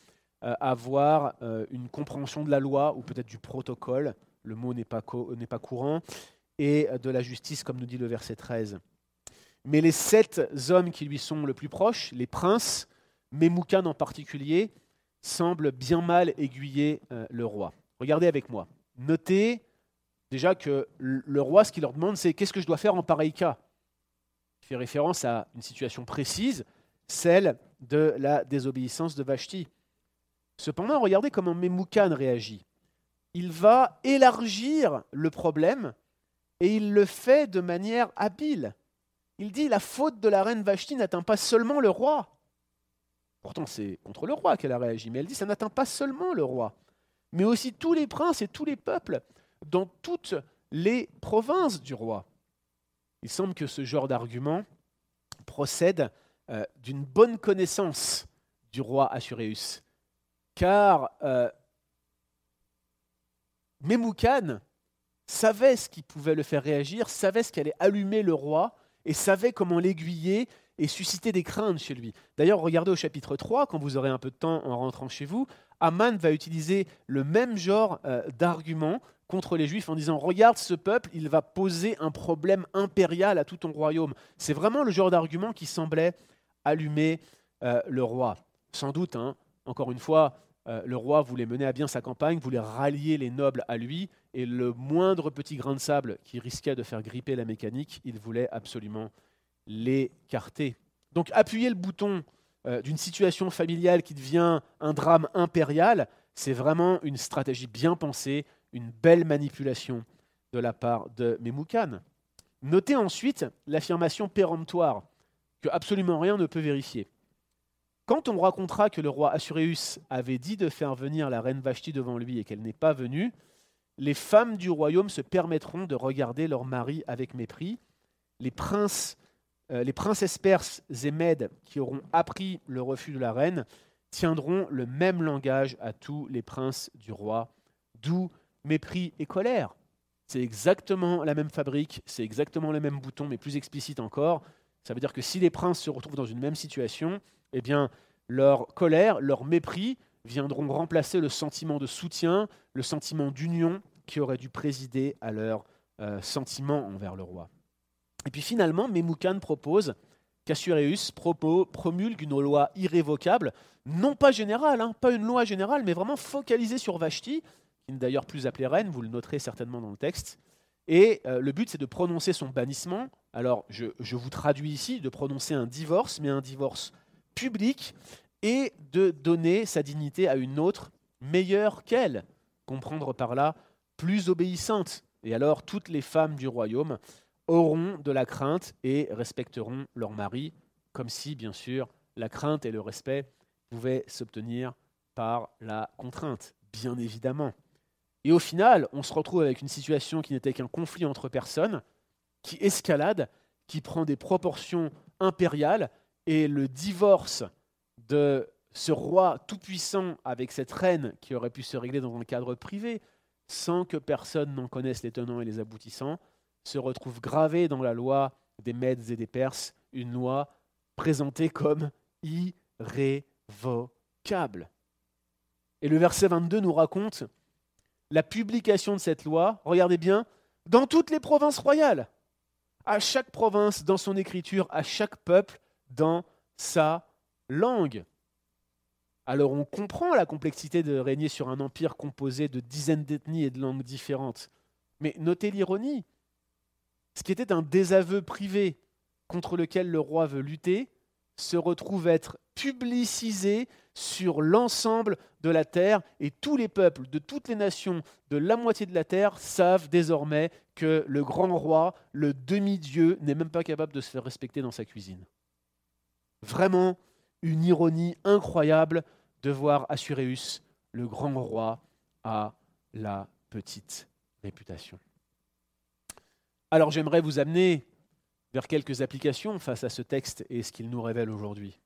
avoir une compréhension de la loi ou peut-être du protocole, le mot n'est pas, courant, et de la justice, comme nous dit le verset 13. Mais les sept hommes qui lui sont le plus proches, les princes, Memoukan en particulier, semble bien mal aiguiller euh, le roi. Regardez avec moi. Notez déjà que le roi, ce qu'il leur demande, c'est qu'est-ce que je dois faire en pareil cas? Il fait référence à une situation précise, celle de la désobéissance de Vashti. Cependant, regardez comment Memoukan réagit. Il va élargir le problème et il le fait de manière habile. Il dit la faute de la reine Vashti n'atteint pas seulement le roi, Pourtant, c'est contre le roi qu'elle a réagi. Mais elle dit, ça n'atteint pas seulement le roi, mais aussi tous les princes et tous les peuples dans toutes les provinces du roi. Il semble que ce genre d'argument procède euh, d'une bonne connaissance du roi Assuréus. Car euh, Memoukan savait ce qui pouvait le faire réagir, savait ce qui allait allumer le roi et savait comment l'aiguiller et susciter des craintes chez lui. D'ailleurs, regardez au chapitre 3, quand vous aurez un peu de temps en rentrant chez vous, Aman va utiliser le même genre euh, d'argument contre les Juifs en disant Regarde ce peuple, il va poser un problème impérial à tout ton royaume. C'est vraiment le genre d'argument qui semblait allumer euh, le roi. Sans doute, hein, encore une fois, euh, le roi voulait mener à bien sa campagne, voulait rallier les nobles à lui, et le moindre petit grain de sable qui risquait de faire gripper la mécanique, il voulait absolument l'écarter. Donc appuyer le bouton euh, d'une situation familiale qui devient un drame impérial, c'est vraiment une stratégie bien pensée, une belle manipulation de la part de Memoukan. Notez ensuite l'affirmation péremptoire que absolument rien ne peut vérifier. Quand on racontera que le roi Assuréus avait dit de faire venir la reine Vashti devant lui et qu'elle n'est pas venue, les femmes du royaume se permettront de regarder leur mari avec mépris. Les princes, euh, les princesses perses et mèdes qui auront appris le refus de la reine tiendront le même langage à tous les princes du roi, d'où mépris et colère. C'est exactement la même fabrique, c'est exactement le même bouton, mais plus explicite encore. Ça veut dire que si les princes se retrouvent dans une même situation, eh bien, leur colère, leur mépris viendront remplacer le sentiment de soutien, le sentiment d'union qui aurait dû présider à leur euh, sentiment envers le roi. Et puis finalement, Memoukan propose qu'Assuréus promulgue une loi irrévocable, non pas générale, hein, pas une loi générale, mais vraiment focalisée sur Vashti, qui n'est d'ailleurs plus appelée reine, vous le noterez certainement dans le texte. Et euh, le but, c'est de prononcer son bannissement. Alors, je, je, vous traduis ici, de prononcer un divorce, mais un divorce public, et de donner sa dignité à une autre meilleure qu'elle. Comprendre par là, plus obéissante. Et alors, toutes les femmes du royaume auront de la crainte et respecteront leur mari, comme si, bien sûr, la crainte et le respect pouvaient s'obtenir par la contrainte, bien évidemment. Et au final, on se retrouve avec une situation qui n'était qu'un conflit entre personnes, qui escalade, qui prend des proportions impériales, et le divorce de ce roi tout-puissant avec cette reine qui aurait pu se régler dans un cadre privé, sans que personne n'en connaisse les tenants et les aboutissants, se retrouve gravé dans la loi des Mèdes et des Perses, une loi présentée comme irrévocable. Et le verset 22 nous raconte la publication de cette loi, regardez bien, dans toutes les provinces royales, à chaque province dans son écriture, à chaque peuple dans sa langue. Alors on comprend la complexité de régner sur un empire composé de dizaines d'ethnies et de langues différentes. Mais notez l'ironie. Ce qui était un désaveu privé contre lequel le roi veut lutter se retrouve être publicisé sur l'ensemble de la terre et tous les peuples de toutes les nations de la moitié de la terre savent désormais que le grand roi, le demi-dieu, n'est même pas capable de se faire respecter dans sa cuisine. Vraiment une ironie incroyable de voir Assuréus, le grand roi, à la petite réputation. Alors j'aimerais vous amener vers quelques applications face à ce texte et ce qu'il nous révèle aujourd'hui.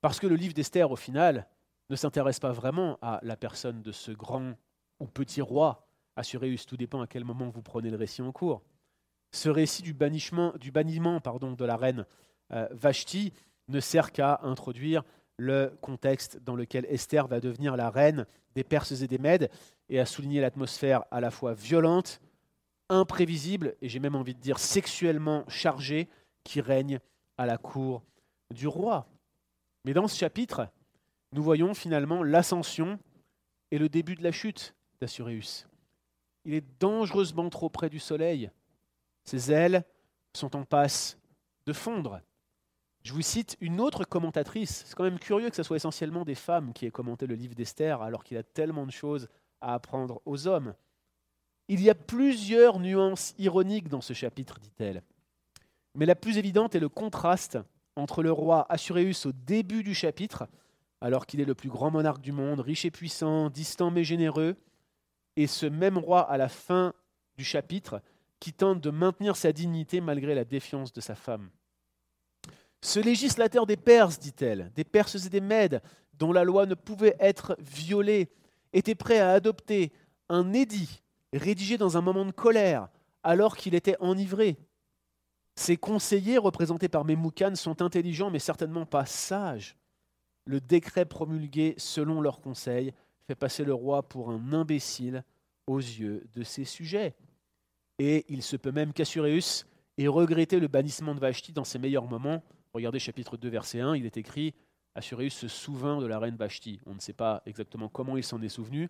Parce que le livre d'Esther, au final, ne s'intéresse pas vraiment à la personne de ce grand ou petit roi, Assuréus, tout dépend à quel moment vous prenez le récit en cours. Ce récit du, bannissement, du banniment pardon, de la reine euh, Vashti ne sert qu'à introduire le contexte dans lequel Esther va devenir la reine des Perses et des Mèdes et à souligner l'atmosphère à la fois violente imprévisible et j'ai même envie de dire sexuellement chargé qui règne à la cour du roi. Mais dans ce chapitre, nous voyons finalement l'ascension et le début de la chute d'Assuréus. Il est dangereusement trop près du soleil. Ses ailes sont en passe de fondre. Je vous cite une autre commentatrice. C'est quand même curieux que ce soit essentiellement des femmes qui aient commenté le livre d'Esther alors qu'il a tellement de choses à apprendre aux hommes. Il y a plusieurs nuances ironiques dans ce chapitre, dit-elle. Mais la plus évidente est le contraste entre le roi Assuréus au début du chapitre, alors qu'il est le plus grand monarque du monde, riche et puissant, distant mais généreux, et ce même roi à la fin du chapitre qui tente de maintenir sa dignité malgré la défiance de sa femme. Ce législateur des Perses, dit-elle, des Perses et des Mèdes, dont la loi ne pouvait être violée, était prêt à adopter un édit rédigé dans un moment de colère, alors qu'il était enivré. Ses conseillers, représentés par Memoukan, sont intelligents mais certainement pas sages. Le décret promulgué selon leurs conseils fait passer le roi pour un imbécile aux yeux de ses sujets. Et il se peut même qu'Assuréus ait regretté le bannissement de Vashti dans ses meilleurs moments. Regardez chapitre 2, verset 1, il est écrit Assuréus se souvint de la reine Vashti. On ne sait pas exactement comment il s'en est souvenu,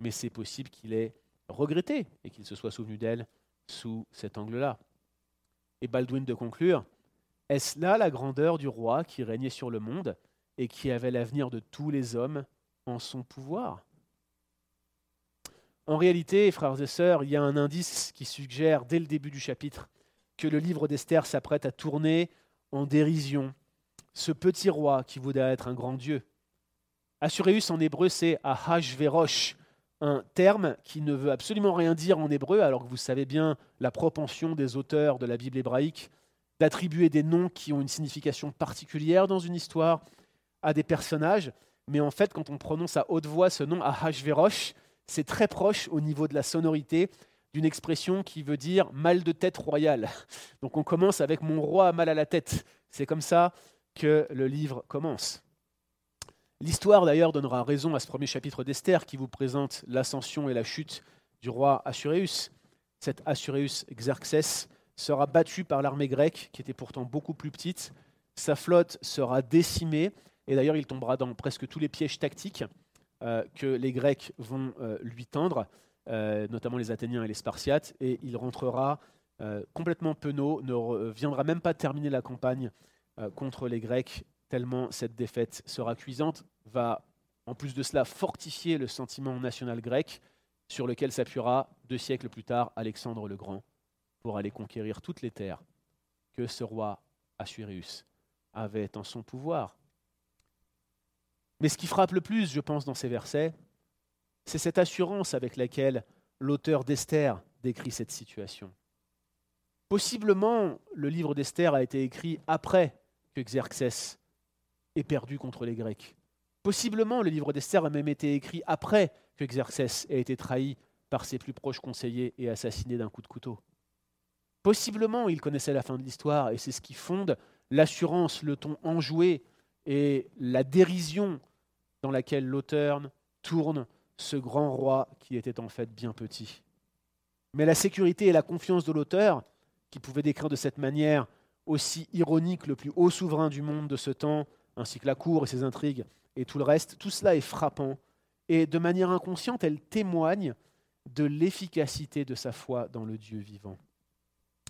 mais c'est possible qu'il ait regretté et qu'il se soit souvenu d'elle sous cet angle-là. Et Baldwin de conclure Est-ce là la grandeur du roi qui régnait sur le monde et qui avait l'avenir de tous les hommes en son pouvoir? En réalité, frères et sœurs, il y a un indice qui suggère dès le début du chapitre que le livre d'Esther s'apprête à tourner en dérision ce petit roi qui voudrait être un grand dieu. Assuréus en hébreu, c'est Ahashverosh, un terme qui ne veut absolument rien dire en hébreu, alors que vous savez bien la propension des auteurs de la Bible hébraïque d'attribuer des noms qui ont une signification particulière dans une histoire à des personnages. Mais en fait, quand on prononce à haute voix ce nom, Ahashverosh, c'est très proche au niveau de la sonorité d'une expression qui veut dire mal de tête royal. Donc on commence avec mon roi mal à la tête. C'est comme ça que le livre commence. L'histoire d'ailleurs donnera raison à ce premier chapitre d'Esther qui vous présente l'ascension et la chute du roi Assuréus. Cet Assuréus Xerxès sera battu par l'armée grecque qui était pourtant beaucoup plus petite. Sa flotte sera décimée et d'ailleurs il tombera dans presque tous les pièges tactiques euh, que les Grecs vont euh, lui tendre, euh, notamment les Athéniens et les Spartiates, et il rentrera complètement penaud, ne viendra même pas terminer la campagne contre les Grecs tellement cette défaite sera cuisante, va en plus de cela fortifier le sentiment national grec sur lequel s'appuiera deux siècles plus tard Alexandre le Grand pour aller conquérir toutes les terres que ce roi Assuérus avait en son pouvoir. Mais ce qui frappe le plus, je pense, dans ces versets, c'est cette assurance avec laquelle l'auteur d'Esther décrit cette situation. Possiblement, le livre d'Esther a été écrit après que Xerxès et perdu contre les Grecs. Possiblement, le livre d'Esther a même été écrit après que Xerxès ait été trahi par ses plus proches conseillers et assassiné d'un coup de couteau. Possiblement, il connaissait la fin de l'histoire et c'est ce qui fonde l'assurance, le ton enjoué et la dérision dans laquelle l'auteur tourne ce grand roi qui était en fait bien petit. Mais la sécurité et la confiance de l'auteur, qui pouvait décrire de cette manière aussi ironique le plus haut souverain du monde de ce temps, ainsi que la cour et ses intrigues et tout le reste, tout cela est frappant. Et de manière inconsciente, elle témoigne de l'efficacité de sa foi dans le Dieu vivant.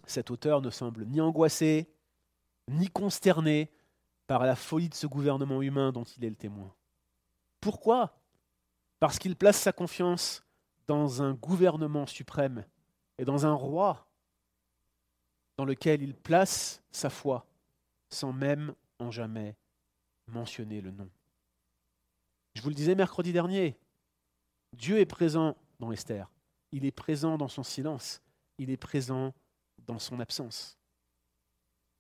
Cet auteur ne semble ni angoissé, ni consterné par la folie de ce gouvernement humain dont il est le témoin. Pourquoi? Parce qu'il place sa confiance dans un gouvernement suprême et dans un roi dans lequel il place sa foi sans même en jamais mentionner le nom. Je vous le disais mercredi dernier, Dieu est présent dans Esther. Il est présent dans son silence. Il est présent dans son absence.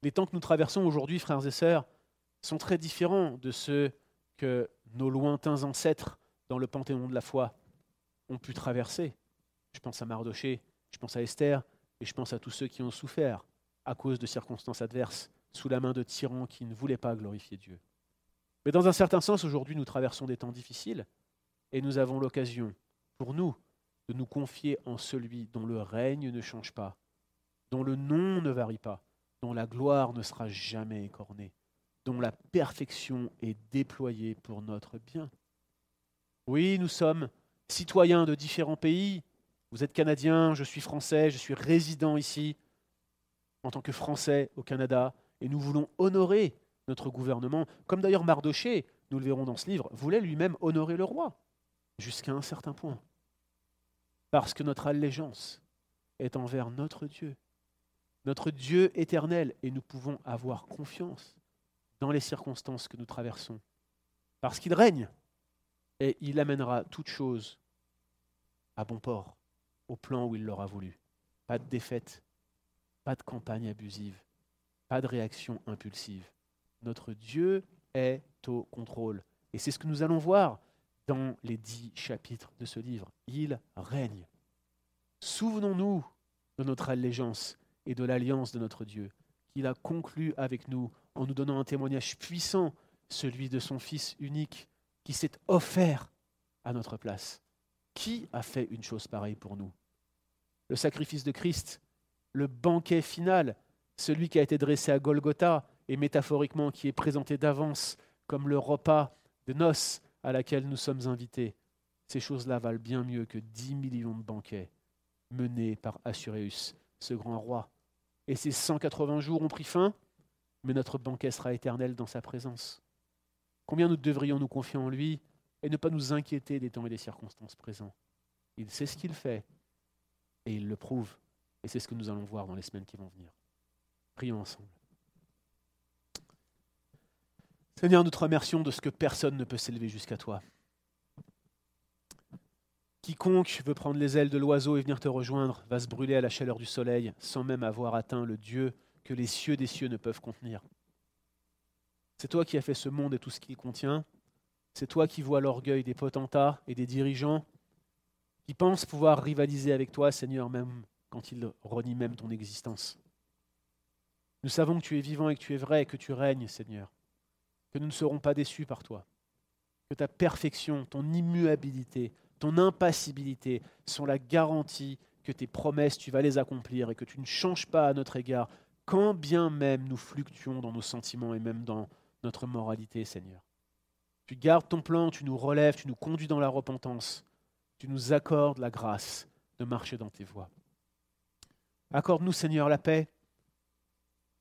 Les temps que nous traversons aujourd'hui, frères et sœurs, sont très différents de ceux que nos lointains ancêtres dans le panthéon de la foi ont pu traverser. Je pense à Mardoché, je pense à Esther, et je pense à tous ceux qui ont souffert à cause de circonstances adverses, sous la main de tyrans qui ne voulaient pas glorifier Dieu. Mais dans un certain sens, aujourd'hui, nous traversons des temps difficiles et nous avons l'occasion, pour nous, de nous confier en celui dont le règne ne change pas, dont le nom ne varie pas, dont la gloire ne sera jamais écornée, dont la perfection est déployée pour notre bien. Oui, nous sommes citoyens de différents pays. Vous êtes Canadien, je suis Français, je suis résident ici en tant que Français au Canada, et nous voulons honorer notre gouvernement, comme d'ailleurs Mardoché, nous le verrons dans ce livre, voulait lui-même honorer le roi, jusqu'à un certain point. Parce que notre allégeance est envers notre Dieu, notre Dieu éternel, et nous pouvons avoir confiance dans les circonstances que nous traversons, parce qu'il règne, et il amènera toute chose à bon port, au plan où il l'aura voulu. Pas de défaite, pas de campagne abusive, pas de réaction impulsive Notre Dieu est au contrôle. Et c'est ce que nous allons voir dans les dix chapitres de ce livre. Il règne. Souvenons-nous de notre allégeance et de l'alliance de notre Dieu, qu'il a conclu avec nous en nous donnant un témoignage puissant, celui de son Fils unique, qui s'est offert à notre place. Qui a fait une chose pareille pour nous? Le sacrifice de Christ, le banquet final, celui qui a été dressé à Golgotha et métaphoriquement qui est présenté d'avance comme le repas de noces à laquelle nous sommes invités. Ces choses-là valent bien mieux que dix millions de banquets menés par Assuréus, ce grand roi. Et ces 180 jours ont pris fin, mais notre banquet sera éternel dans sa présence. Combien nous devrions nous confier en lui et ne pas nous inquiéter des temps et des circonstances présents? Il sait ce qu'il fait et il le prouve. Et c'est ce que nous allons voir dans les semaines qui vont venir. Prions ensemble. Seigneur, nous te remercions de ce que personne ne peut s'élever jusqu'à toi. Quiconque veut prendre les ailes de l'oiseau et venir te rejoindre va se brûler à la chaleur du soleil sans même avoir atteint le Dieu que les cieux des cieux ne peuvent contenir. C'est toi qui as fait ce monde et tout ce qu'il contient. C'est toi qui vois l'orgueil des potentats et des dirigeants qui pensent pouvoir rivaliser avec toi, Seigneur, même quand ils renient même ton existence. Nous savons que tu es vivant et que tu es vrai et que tu règnes, Seigneur que nous ne serons pas déçus par toi, que ta perfection, ton immuabilité, ton impassibilité sont la garantie que tes promesses, tu vas les accomplir et que tu ne changes pas à notre égard, quand bien même nous fluctuons dans nos sentiments et même dans notre moralité, Seigneur. Tu gardes ton plan, tu nous relèves, tu nous conduis dans la repentance, tu nous accordes la grâce de marcher dans tes voies. Accorde-nous, Seigneur, la paix.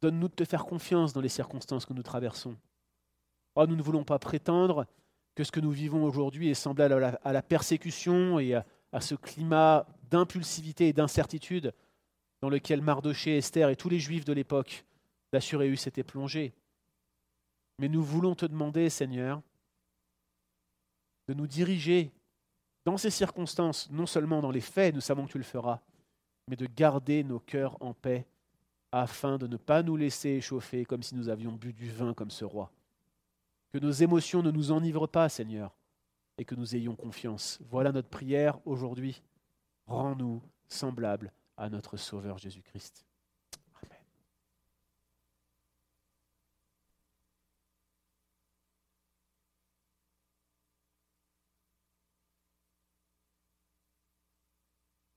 Donne-nous de te faire confiance dans les circonstances que nous traversons. Oh, nous ne voulons pas prétendre que ce que nous vivons aujourd'hui est semblable à la, persécution et à, ce climat d'impulsivité et d'incertitude dans lequel Mardoché, Esther et tous les Juifs de l'époque d'Assuréus étaient plongés. Mais nous voulons te demander, Seigneur, de nous diriger dans ces circonstances, non seulement dans les faits, nous savons que tu le feras, mais de garder nos cœurs en paix afin de ne pas nous laisser échauffer comme si nous avions bu du vin comme ce roi. Que nos émotions ne nous enivrent pas, Seigneur, et que nous ayons confiance. Voilà notre prière aujourd'hui. Rends-nous semblables à notre Sauveur Jésus-Christ.